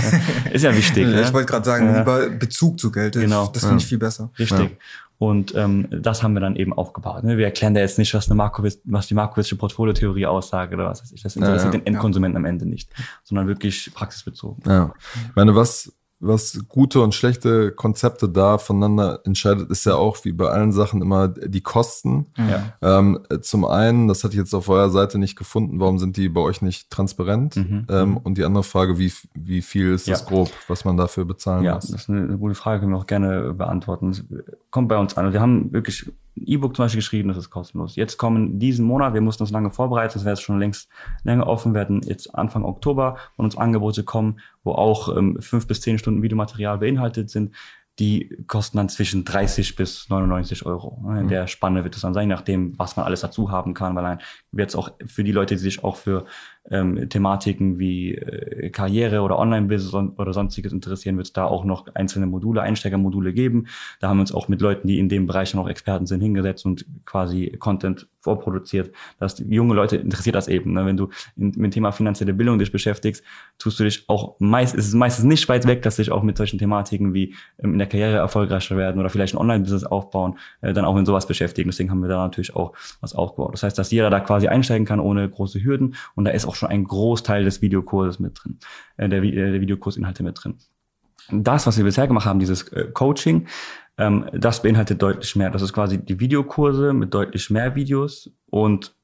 ist ja wichtig. ich ne? wollte gerade sagen, Ja. lieber Bezug zu Geld. Genau. Das finde ich viel besser. Richtig. Und ähm, das haben wir dann eben aufgebaut. Ne? Wir erklären da jetzt nicht, was, eine Markowitz, was die Markowitzsche Portfoliotheorie aussagt oder was weiß ich. Das interessiert ja. den Endkonsumenten am Ende nicht, sondern wirklich praxisbezogen. Ja. Ich meine, was, was gute und schlechte Konzepte da voneinander entscheidet, ist ja auch wie bei allen Sachen immer die Kosten. Ja. Ähm, zum einen, das hatte ich jetzt auf eurer Seite nicht gefunden, warum sind die bei euch nicht transparent? Mhm. Ähm, und die andere Frage, wie, wie viel ist das Ja. grob, was man dafür bezahlen Ja, muss? das ist eine, gute Frage, können wir auch gerne beantworten. Es kommt bei uns an. Wir haben wirklich ein E-Book zum Beispiel geschrieben, das ist kostenlos. Jetzt kommen diesen Monat, wir mussten uns lange vorbereiten, das wäre jetzt schon längst länger offen, werden jetzt Anfang Oktober von uns Angebote kommen, wo auch ähm, fünf bis zehn Stunden Videomaterial beinhaltet sind. Die kosten dann zwischen 30 bis 99 Euro. In der Spanne wird es dann sein, nachdem, was man alles dazu haben kann, weil dann wird es auch für die Leute, die sich auch für ähm, Thematiken wie äh, Karriere oder Online-Business oder sonstiges interessieren, wird es da auch noch einzelne Module, Einsteigermodule geben. Da haben wir uns auch mit Leuten, die in dem Bereich noch Experten sind, hingesetzt und quasi Content vorproduziert. Dass junge Leute interessiert das eben. Ne? Wenn du in, mit dem Thema finanzielle Bildung dich beschäftigst, tust du dich auch meist, ist es meistens nicht weit weg, dass dich auch mit solchen Thematiken wie ähm, in der Karriere erfolgreicher werden oder vielleicht ein Online-Business aufbauen, äh, dann auch mit sowas beschäftigen. Deswegen haben wir da natürlich auch was aufgebaut. Das heißt, dass jeder da quasi einsteigen kann ohne große Hürden und da ist auch schon ein Großteil des Videokurses mit drin, äh, der, äh, der Videokursinhalte mit drin. Das, was wir bisher gemacht haben, dieses äh, Coaching, ähm, das beinhaltet deutlich mehr. Das ist quasi die Videokurse mit deutlich mehr Videos und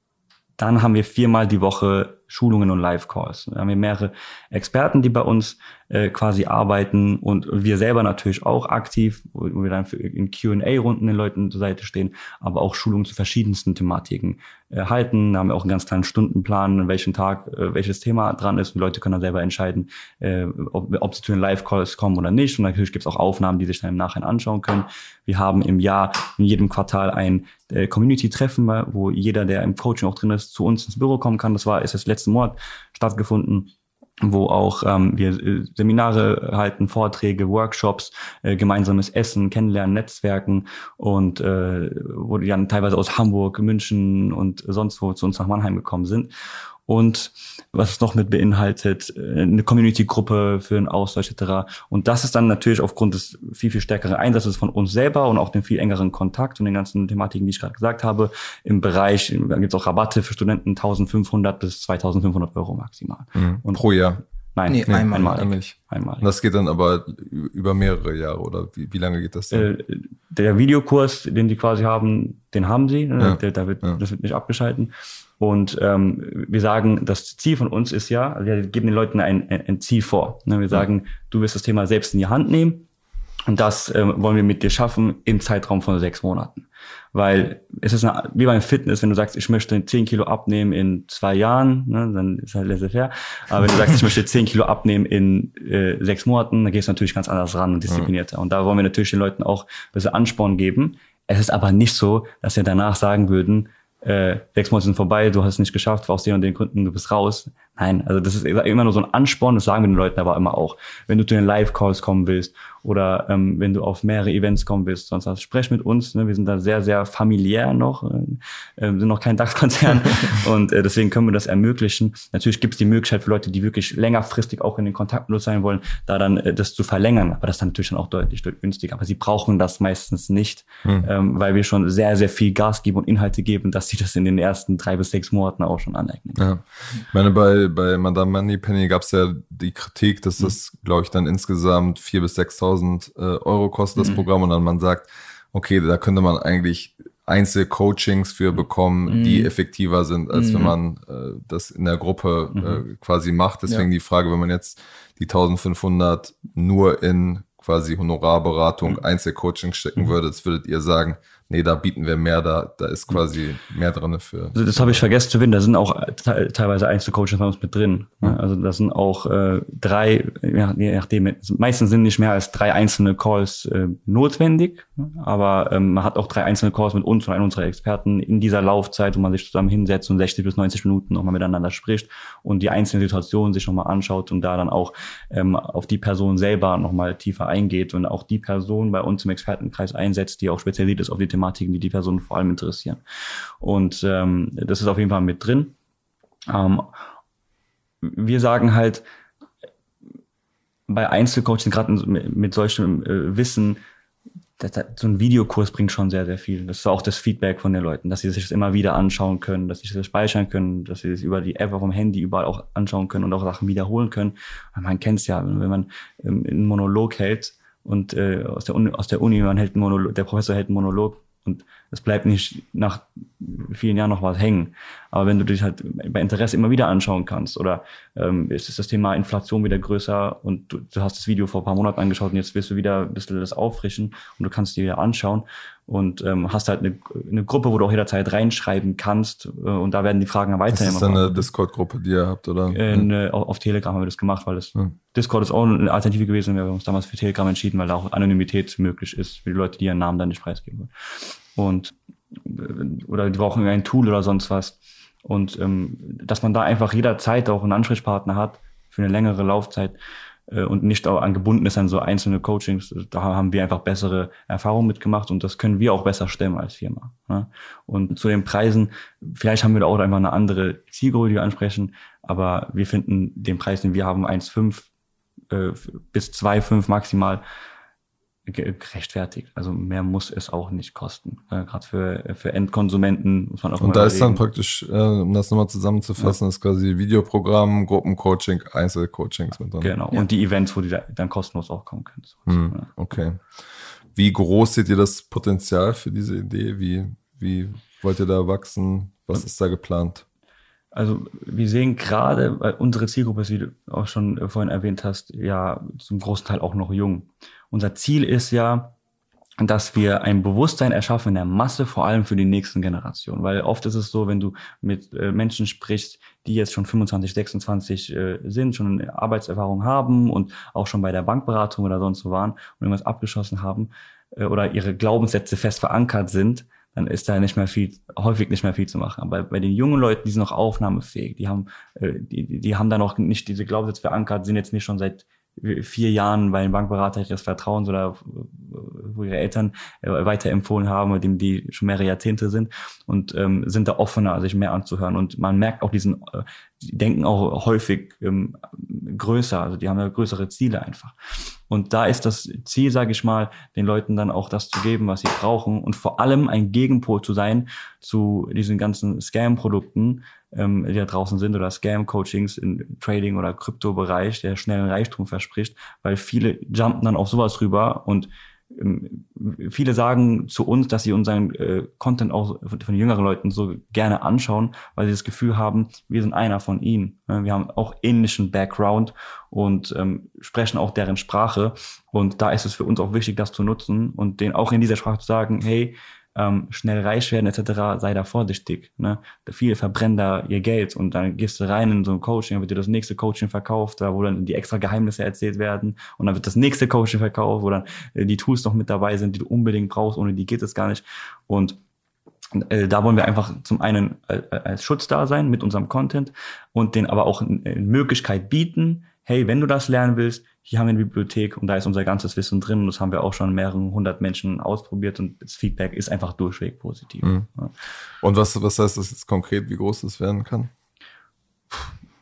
dann haben wir viermal die Woche Schulungen und Live-Calls. Da haben wir mehrere Experten, die bei uns äh, quasi arbeiten und wir selber natürlich auch aktiv, wo wir dann für, in Q&A-Runden den Leuten zur Seite stehen, aber auch Schulungen zu verschiedensten Thematiken äh, halten. Da haben wir auch einen ganz kleinen Stundenplan, an welchem Tag äh, welches Thema dran ist. Und Leute können dann selber entscheiden, äh, ob, ob sie zu den Live-Calls kommen oder nicht. Und natürlich gibt es auch Aufnahmen, die sich dann im Nachhinein anschauen können. Wir haben im Jahr, in jedem Quartal ein äh, Community-Treffen, wo jeder, der im Coaching auch drin ist, zu uns ins Büro kommen kann. Das war, ist das letzten Monat stattgefunden wo auch ähm, wir äh, Seminare halten, Vorträge, Workshops, äh, gemeinsames Essen, Kennenlernen, Netzwerken und äh, wo die dann teilweise aus Hamburg, München und sonst wo zu uns nach Mannheim gekommen sind. Und was es noch mit beinhaltet, äh, eine Community-Gruppe für einen Austausch etc. Und das ist dann natürlich aufgrund des viel, viel stärkeren Einsatzes von uns selber und auch dem viel engeren Kontakt und den ganzen Thematiken, die ich gerade gesagt habe, im Bereich, da gibt es auch Rabatte für Studenten 1500 bis 2500 Euro maximal. Mhm. Und Pro Jahr. Nee, Nee, einmal. einmalig. Einmalig. einmalig. Und das geht dann aber über mehrere Jahre oder wie, wie lange geht das dann? äh, der Videokurs, den die quasi haben, den haben sie. ne? Ja. Der, da wird, Ja. Das wird nicht abgeschalten. Und ähm, wir sagen, das Ziel von uns ist ja, also wir geben den Leuten ein, ein, ein Ziel vor. Ne? Wir sagen, du wirst das Thema selbst in die Hand nehmen und das ähm, wollen wir mit dir schaffen im Zeitraum von sechs Monaten. Weil es ist eine, wie beim Fitness, wenn du sagst, ich möchte 10 Kilo abnehmen in zwei Jahren, ne, dann ist halt laissez-faire. Aber wenn du sagst, ich möchte 10 Kilo abnehmen in äh, sechs Monaten, dann gehst du natürlich ganz anders ran und disziplinierter. Und da wollen wir natürlich den Leuten auch ein bisschen Ansporn geben. Es ist aber nicht so, dass wir danach sagen würden, äh, sechs Monate sind vorbei, du hast es nicht geschafft, aus den und den Gründen, du bist raus. Nein, also das ist immer nur so ein Ansporn, das sagen wir den Leuten aber immer auch. Wenn du zu den Live-Calls kommen willst oder ähm, wenn du auf mehrere Events kommen willst, sonst was, sprech mit uns. Ne? Wir sind da sehr, sehr familiär noch, äh, äh, sind noch kein DAX-Konzern und äh, deswegen können wir das ermöglichen. Natürlich gibt es die Möglichkeit für Leute, die wirklich längerfristig auch in den Kontakt mit sein wollen, da dann äh, das zu verlängern. Aber das ist dann natürlich dann auch deutlich, deutlich günstiger. Aber sie brauchen das meistens nicht, ähm, weil wir schon sehr, sehr viel Gas geben und Inhalte geben, dass sie das in den ersten drei bis sechs Monaten auch schon aneignen. Ja. Ich meine, bei, bei Madame Moneypenny gab es ja die Kritik, dass das, glaube ich, dann insgesamt 4.000 bis 6.000 äh, Euro kostet, das Programm. Und dann man sagt, okay, da könnte man eigentlich Einzelcoachings für bekommen, die Mhm. effektiver sind, als Mhm. wenn man äh, das in der Gruppe äh, quasi macht. Deswegen Ja. die Frage, wenn man jetzt die 1500 nur in quasi Honorarberatung, Einzelcoaching stecken würde, das würdet ihr sagen, nee, da bieten wir mehr, da, da ist quasi mehr drin für. Also das habe ich vergessen zu erwähnen, da sind auch te teilweise Einzelcoaches bei uns mit drin. ne? Also da sind auch äh, drei, ja, je nachdem, meistens sind nicht mehr als drei einzelne Calls äh, notwendig, ne? aber ähm, man hat auch drei einzelne Calls mit uns und einem unserer Experten in dieser Laufzeit, wo man sich zusammen hinsetzt und 60 bis 90 Minuten nochmal miteinander spricht und die einzelnen Situationen sich nochmal anschaut und da dann auch ähm, auf die Person selber nochmal tiefer eingeht und auch die Person bei uns im Expertenkreis einsetzt, die auch spezialisiert ist auf die Thematiken, die die Person vor allem interessieren. Und ähm, das ist auf jeden Fall mit drin. Ähm, wir sagen halt, bei Einzelcoaching, gerade mit, solchem äh, Wissen, das, das, so ein Videokurs bringt schon sehr, sehr viel. Das ist auch das Feedback von den Leuten, dass sie sich das immer wieder anschauen können, dass sie das speichern können, dass sie das über die App auf dem Handy überall auch anschauen können und auch Sachen wiederholen können. Man kennt es ja, wenn man ähm, einen Monolog hält und äh, aus, der Uni, aus der Uni, man hält einen Monolog, der Professor hält einen Monolog und es bleibt nicht nach vielen Jahren noch was hängen. Aber wenn du dich halt bei Interesse immer wieder anschauen kannst oder ähm, ist das Thema Inflation wieder größer und du, du hast das Video vor ein paar Monaten angeschaut und jetzt willst du wieder ein bisschen das auffrischen und du kannst dir wieder anschauen und ähm, hast halt eine, eine Gruppe, wo du auch jederzeit reinschreiben kannst äh, und da werden die Fragen Das weiterhin ist dann eine Discord-Gruppe, die ihr habt, oder? in, äh, auf Telegram haben wir das gemacht, weil das Ja. Discord ist auch eine Alternative gewesen. Wir haben uns damals für Telegram entschieden, weil da auch Anonymität möglich ist für die Leute, die ihren Namen dann nicht preisgeben wollen. Und oder die brauchen ein Tool oder sonst was. Und ähm, dass man da einfach jederzeit auch einen Ansprechpartner hat für eine längere Laufzeit äh, und nicht auch angebunden ist an so einzelne Coachings, da haben wir einfach bessere Erfahrungen mitgemacht und das können wir auch besser stemmen als Firma. Ne? Und zu den Preisen, vielleicht haben wir da auch einfach eine andere Zielgruppe, die wir ansprechen, aber wir finden den Preis, den wir haben, 1,5 äh, bis 2,5 maximal gerechtfertigt. Also mehr muss es auch nicht kosten. Äh, Gerade für, für Endkonsumenten muss man auch Und mal da ist dann überlegen. praktisch, äh, um das nochmal zusammenzufassen, ist quasi Videoprogramm, Gruppencoaching, Einzelcoachings mit drin. Genau. Und die Events, wo die da, dann kostenlos auch kommen können. Hm, Ja. okay. Wie groß seht ihr das Potenzial für diese Idee? Wie, wie wollt ihr da wachsen? Was ist da geplant? Also wir sehen gerade, weil unsere Zielgruppe ist, wie du auch schon äh, vorhin erwähnt hast, ja zum großen Teil auch noch jung. Unser Ziel ist ja, dass wir ein Bewusstsein erschaffen in der Masse, vor allem für die nächsten Generationen. Weil oft ist es so, wenn du mit äh, Menschen sprichst, die jetzt schon 25, 26 äh, sind, schon Arbeitserfahrung haben und auch schon bei der Bankberatung oder sonst wo waren und irgendwas abgeschlossen haben äh, oder ihre Glaubenssätze fest verankert sind, dann ist da nicht mehr viel, häufig nicht mehr viel zu machen. Aber bei den jungen Leuten, die sind noch aufnahmefähig, die haben, die, die haben da noch nicht diese Glaubenssätze verankert, sind jetzt nicht schon seit vier Jahren bei einem Bankberater ihres Vertrauens oder wo ihre Eltern äh, weiterempfohlen haben, mit dem die schon mehrere Jahrzehnte sind und ähm, sind da offener, sich mehr anzuhören. Und man merkt auch diesen, äh, die denken auch häufig ähm, größer, also die haben ja größere Ziele einfach. Und da ist das Ziel, sage ich mal, den Leuten dann auch das zu geben, was sie brauchen und vor allem ein Gegenpol zu sein zu diesen ganzen Scam-Produkten, ähm, die da draußen sind oder Scam-Coachings im Trading- oder Kryptobereich, der schnellen Reichtum verspricht, weil viele jumpen dann auf sowas rüber und ähm, viele sagen zu uns, dass sie unseren äh, Content auch von, von jüngeren Leuten so gerne anschauen, weil sie das Gefühl haben, wir sind einer von ihnen. Ne? Wir haben auch ähnlichen Background und ähm, sprechen auch deren Sprache. Und da ist es für uns auch wichtig, das zu nutzen und denen auch in dieser Sprache zu sagen, hey, ähm, schnell reich werden etc., sei da vorsichtig. Ne? Viele verbrennen da ihr Geld und dann gehst du rein in so ein Coaching, dann wird dir das nächste Coaching verkauft, da wo dann die extra Geheimnisse erzählt werden und dann wird das nächste Coaching verkauft, wo dann äh, die Tools noch mit dabei sind, die du unbedingt brauchst, ohne die geht es gar nicht. Und äh, da wollen wir einfach zum einen äh, als Schutz da sein mit unserem Content und den aber auch eine Möglichkeit bieten, hey, wenn du das lernen willst, hier haben wir eine Bibliothek und da ist unser ganzes Wissen drin und das haben wir auch schon mehreren hundert Menschen ausprobiert und das Feedback ist einfach durchweg positiv. Mhm. Ja. Und was, was heißt das jetzt konkret, wie groß das werden kann?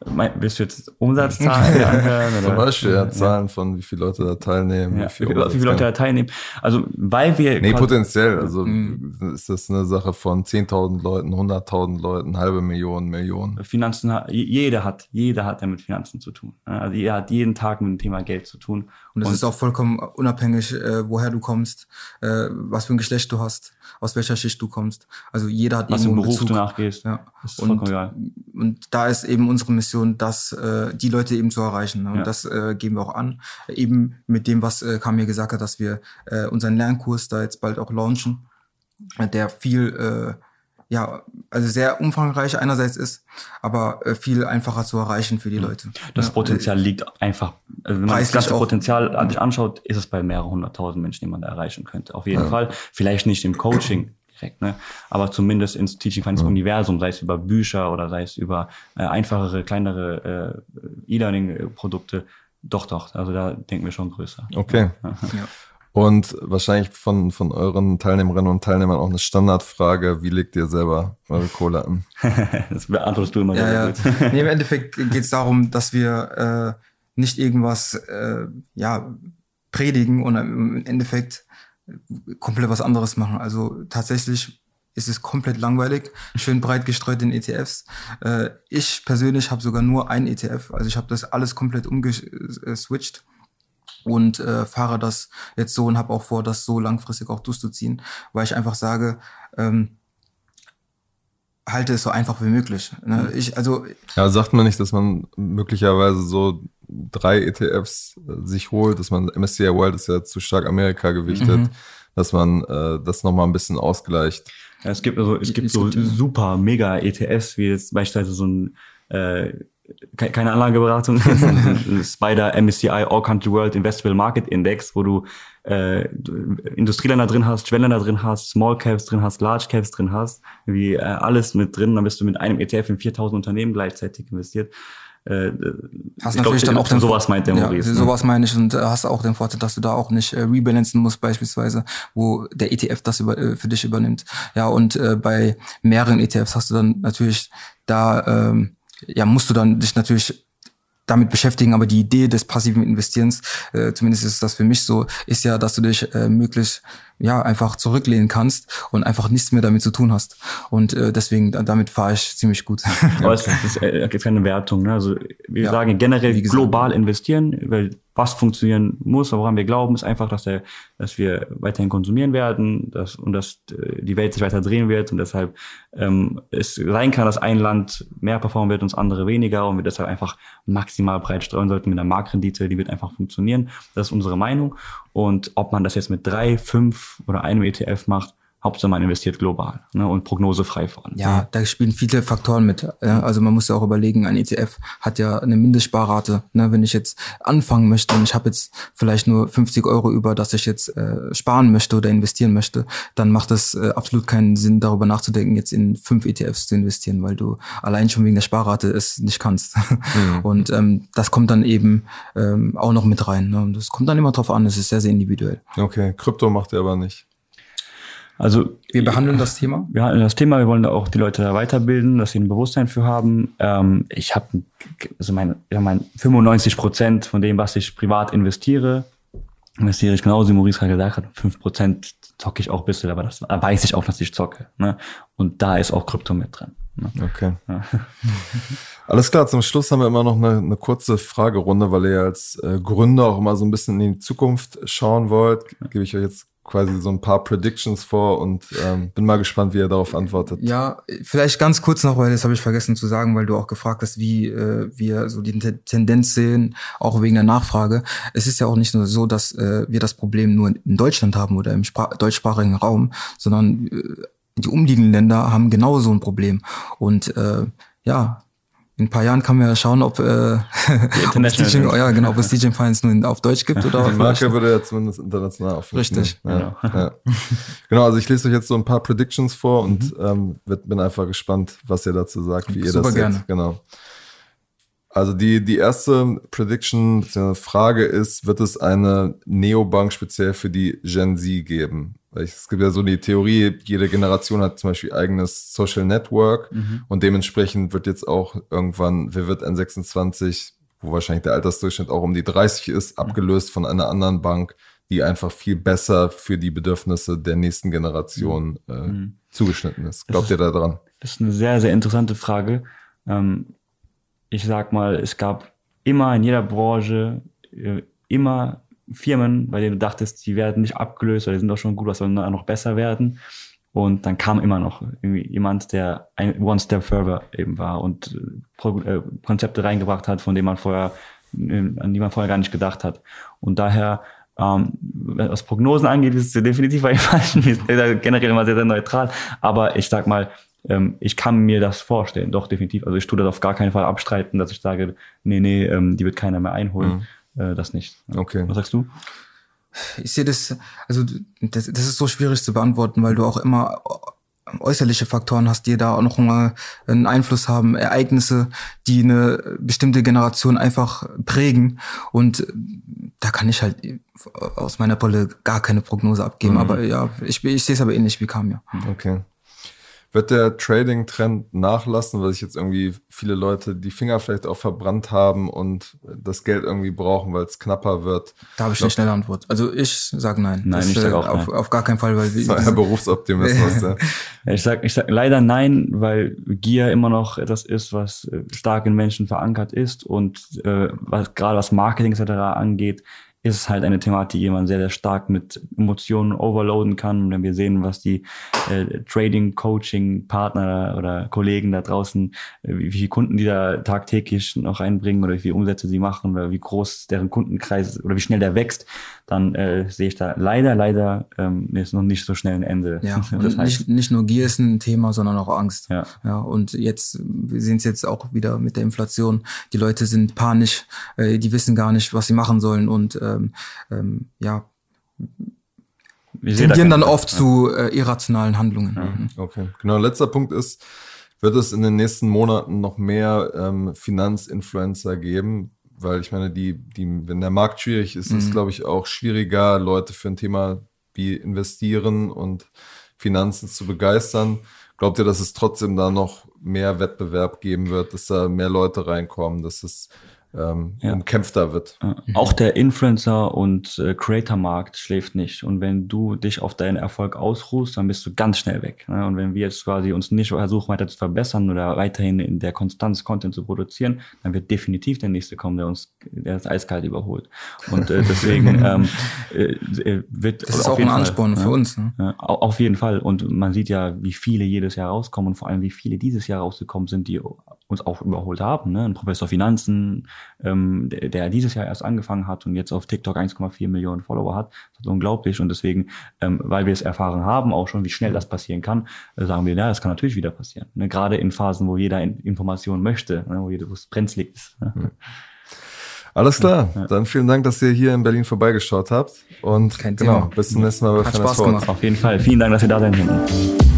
Mein, willst du jetzt Umsatzzahlen anhören? Zum oder? Beispiel ja, Zahlen von wie viele Leute da teilnehmen, Ja, wie viel viele, wie viele Leute da teilnehmen. Also, weil wir. Nee, potenziell. Also Mhm. ist das eine Sache von 10.000 Leuten, 100.000 Leuten, halbe Million, Millionen. Finanzen, jeder hat, jeder hat ja mit Finanzen zu tun. Ja, Also jeder hat jeden Tag mit dem Thema Geld zu tun. Und es ist auch vollkommen unabhängig, äh, woher du kommst, äh, was für ein Geschlecht du hast, aus welcher Schicht du kommst. Also jeder hat was irgendwo einen Beruf Bezug. du nachgehst. Ja. Das ist Und, vollkommen egal. und da ist eben unsere Mission, das, äh, die Leute eben zu erreichen. Ne? Und Ja. das äh, geben wir auch an. Eben mit dem, was äh, Kamir gesagt hat, dass wir äh, unseren Lernkurs da jetzt bald auch launchen, der viel, äh, ja, also sehr umfangreich einerseits ist, aber äh, viel einfacher zu erreichen für die Leute. Das Ja, Potenzial liegt einfach, also wenn man das ganze auch. Potenzial sich anschaut, ist es bei mehreren hunderttausend Menschen, die man da erreichen könnte. Auf jeden Fall. Vielleicht nicht im Coaching direkt, ne? aber zumindest ins Teaching Finance Universum, sei es über Bücher oder sei es über äh, einfachere, kleinere äh, E-Learning-Produkte. Doch, doch. Also da denken wir schon größer. Okay. Ja. Und wahrscheinlich von, von euren Teilnehmerinnen und Teilnehmern auch eine Standardfrage, wie legt ihr selber eure Kohle an? das beantwortest du immer Ja, sehr ja. gut. Nee, Im Endeffekt geht es darum, dass wir äh, nicht irgendwas äh, ja, predigen und im Endeffekt komplett was anderes machen. Also tatsächlich ist es komplett langweilig, schön breit gestreut in ETFs. Äh, ich persönlich habe sogar nur ein ETF, also ich habe das alles komplett umgeswitcht und äh, fahre das jetzt so und habe auch vor, das so langfristig auch durchzuziehen, weil ich einfach sage, ähm, halte es so einfach wie möglich. Ne? Ich, also Ja, sagt man nicht, dass man möglicherweise so drei ETFs äh, sich holt, dass man MSCI World ist ja zu stark Amerika gewichtet, Mhm. dass man äh, das nochmal ein bisschen ausgleicht. Ja, es gibt also, es gibt Es so gibt, super mega ETFs, wie jetzt beispielsweise so ein äh, ke- keine Anlageberatung, Spider MSCI All Country World Investable Market Index, wo du äh, du Industrieländer drin hast, Schwellenländer drin hast, Small Caps drin hast, Large Caps drin hast, wie äh, alles mit drin, dann bist du mit einem ETF in 4000 Unternehmen gleichzeitig investiert. Äh, hast ich natürlich glaub, dann auch den sowas meint der ja, Maurice. ne? sowas meine ich und äh, hast auch den Vorteil, dass du da auch nicht äh, rebalancen musst beispielsweise, wo der ETF das über, äh, für dich übernimmt. Ja und äh, bei mehreren ETFs hast du dann natürlich da ähm, ja musst du dann dich natürlich damit beschäftigen, aber die Idee des passiven Investierens, äh, zumindest ist das für mich so, ist ja, dass du dich äh, möglichst ja einfach zurücklehnen kannst und einfach nichts mehr damit zu tun hast. Und äh, deswegen da- damit fahre ich ziemlich gut. Aber es ist äh, jetzt keine Wertung. Ne? Also wir Ja, sagen generell global investieren, weil was funktionieren muss, woran wir glauben, ist einfach, dass, der, dass wir weiterhin konsumieren werden dass, und dass äh, die Welt sich weiter drehen wird und deshalb ähm, es sein kann, dass ein Land mehr performen wird und das andere weniger und wir deshalb einfach maximal breit streuen sollten mit einer Marktrendite, die wird einfach funktionieren. Das ist unsere Meinung. Und ob man das jetzt mit drei, fünf oder einem ETF macht, Hauptsache man investiert global ne, und prognosefrei vor allem. Ja, da spielen viele Faktoren mit. Ja, also man muss ja auch überlegen, ein ETF hat ja eine Mindestsparrate. Ne, wenn ich jetzt anfangen möchte und ich habe jetzt vielleicht nur 50 Euro über, dass ich jetzt äh, sparen möchte oder investieren möchte, dann macht es äh, absolut keinen Sinn, darüber nachzudenken, jetzt in fünf ETFs zu investieren, weil du allein schon wegen der Sparrate es nicht kannst. Und ähm, das kommt dann eben ähm, auch noch mit rein. Ne? Und das kommt dann immer drauf an. Es ist sehr, sehr individuell. Okay, Krypto macht ihr aber nicht. Also Wir behandeln das Thema. wir hatten das Thema, wir wollen da auch die Leute da weiterbilden, dass sie ein Bewusstsein für haben. Ähm, ich habe also mein, ja, mein 95 Prozent von dem, was ich privat investiere, investiere ich genauso, wie Maurice gerade gesagt hat. 5 Prozent zocke ich auch ein bisschen, aber das da weiß ich auch, dass ich zocke. Ne? Und da ist auch Krypto mit drin. Ne? Okay. Ja. Alles klar, zum Schluss haben wir immer noch eine, eine kurze Fragerunde, weil ihr als äh, Gründer auch immer so ein bisschen in die Zukunft schauen wollt. Gebe ich euch jetzt quasi so ein paar Predictions vor und ähm, bin mal gespannt, wie ihr darauf antwortet. Ja, vielleicht ganz kurz noch, weil das habe ich vergessen zu sagen, weil du auch gefragt hast, wie äh, wir so die Te- Tendenz sehen, auch wegen der Nachfrage. Es ist ja auch nicht nur so, dass äh, wir das Problem nur in Deutschland haben oder im Spra deutschsprachigen Raum, sondern äh, die umliegenden Länder haben genauso ein Problem. Und äh, ja, in ein paar Jahren kann man ja schauen, ob, äh, ob es Teaching, sind. ja, genau, ob es Teaching Finance nur auf Deutsch gibt oder Die Marke würde ja zumindest international aufrufen. Richtig. Ja, ja. genau, also ich lese euch jetzt so ein paar Predictions vor und Mhm. ähm, bin einfach gespannt, was ihr dazu sagt, wie ihr Super das seht. gerne. Genau. Also die, die erste Prediction, beziehungsweise Frage ist, wird es eine Neobank speziell für die Gen Z geben? Es gibt ja so die Theorie, jede Generation hat zum Beispiel eigenes Social Network Mhm. und dementsprechend wird jetzt auch irgendwann, wer wird N26, wo wahrscheinlich der Altersdurchschnitt auch um die 30 ist, abgelöst von einer anderen Bank, die einfach viel besser für die Bedürfnisse der nächsten Generation äh, Mhm. zugeschnitten ist. Glaubt ist- ihr da dran? Das ist eine sehr, sehr interessante Frage. Ähm, ich sag mal, es gab immer in jeder Branche äh, immer Firmen, bei denen du dachtest, die werden nicht abgelöst oder die sind doch schon gut, was sollen noch besser werden. Und dann kam immer noch irgendwie jemand, der ein One Step Further eben war und äh, Pro, äh, Konzepte reingebracht hat, von denen man vorher, äh, an die man vorher gar nicht gedacht hat. Und daher, ähm, was Prognosen angeht, ist es definitiv bei Falschen, ist generell immer sehr, sehr neutral. Aber ich sag mal, ähm, ich kann mir das vorstellen, doch definitiv. Also ich tue das auf gar keinen Fall abstreiten, dass ich sage, nee, nee, ähm, die wird keiner mehr einholen. Äh, das nicht. Okay. Was sagst du? Ich sehe das, also das, das ist so schwierig zu beantworten, weil du auch immer äußerliche Faktoren hast, die da auch noch mal einen Einfluss haben, Ereignisse, die eine bestimmte Generation einfach prägen. Und da kann ich halt aus meiner Brille gar keine Prognose abgeben. Mhm. Aber ja, ich, ich sehe es aber ähnlich wie Kamia. Okay. Wird der Trading-Trend nachlassen, weil sich jetzt irgendwie viele Leute die Finger vielleicht auch verbrannt haben und das Geld irgendwie brauchen, weil es knapper wird? Da habe ich eine schnelle Antwort. Also ich sage nein. Nein, das, ich sag äh, auch auf, nein. auf gar keinen Fall, weil Das ist ein Berufsoptimismus. ja. Ja, Ich sag, ich sag leider nein, weil Gier immer noch etwas ist, was äh, stark in Menschen verankert ist und äh, was gerade was Marketing etc. angeht, ist halt eine Thematik, die man sehr, sehr stark mit Emotionen overloaden kann. Und wenn wir sehen, was die äh, Trading, Coaching, Partner oder Kollegen da draußen, äh, wie viele Kunden die da tagtäglich noch einbringen oder wie viele Umsätze sie machen oder wie groß deren Kundenkreis oder wie schnell der wächst, dann äh, sehe ich da leider, leider ähm, ist noch nicht so schnell ein Ende. Ja, Das und heißt- nicht, nicht nur Gier ist ein Thema, sondern auch Angst. Ja. Ja, und jetzt, wir sehen es jetzt auch wieder mit der Inflation. Die Leute sind panisch, äh, die wissen gar nicht, was sie machen sollen und ähm, ähm, ja, Ich da tendieren keinen- dann oft zu äh, irrationalen Handlungen. Mhm. Okay, genau. Letzter Punkt ist, wird es in den nächsten Monaten noch mehr ähm, Finanzinfluencer geben? Weil ich meine, die, die, wenn der Markt schwierig ist, ist, Mhm. glaube ich, auch schwieriger, Leute für ein Thema wie investieren und Finanzen zu begeistern. Glaubt ihr, dass es trotzdem da noch mehr Wettbewerb geben wird, dass da mehr Leute reinkommen, dass es ähm, Ja. umkämpfter wird? Auch der Influencer- und äh, Creator-Markt schläft nicht. Und wenn du dich auf deinen Erfolg ausruhst, dann bist du ganz schnell weg. Ne? Und wenn wir jetzt quasi uns nicht versuchen, weiter zu verbessern oder weiterhin in der Konstanz Content zu produzieren, dann wird definitiv der nächste kommen, der uns der das eiskalt überholt. Und äh, deswegen ähm, äh, äh, wird Das ist auf auch ein jeden Fall, Ansporn ja. für uns. Ne? Ja, au- auf jeden Fall. Und man sieht ja, wie viele jedes Jahr rauskommen und vor allem, wie viele dieses Jahr rausgekommen sind, die uns auch überholt haben. Ne? Ein Professor Finanzen, ähm, der, der dieses Jahr erst angefangen hat und jetzt auf TikTok 1,4 Millionen Follower hat. Das ist unglaublich. Und deswegen, ähm, weil wir es erfahren haben, auch schon, wie schnell das passieren kann, äh, sagen wir, ja, das kann natürlich wieder passieren. Ne? Gerade in Phasen, wo jeder in Informationen möchte, ne? wo jeder wo es brenzlig ist. Ne? Alles klar. Dann vielen Dank, dass ihr hier in Berlin vorbeigeschaut habt. Und Kein genau, Thema. bis zum nächsten Mal bei Hat Finance Spaß gemacht. Auf jeden Fall. Vielen Dank, dass ihr da seid.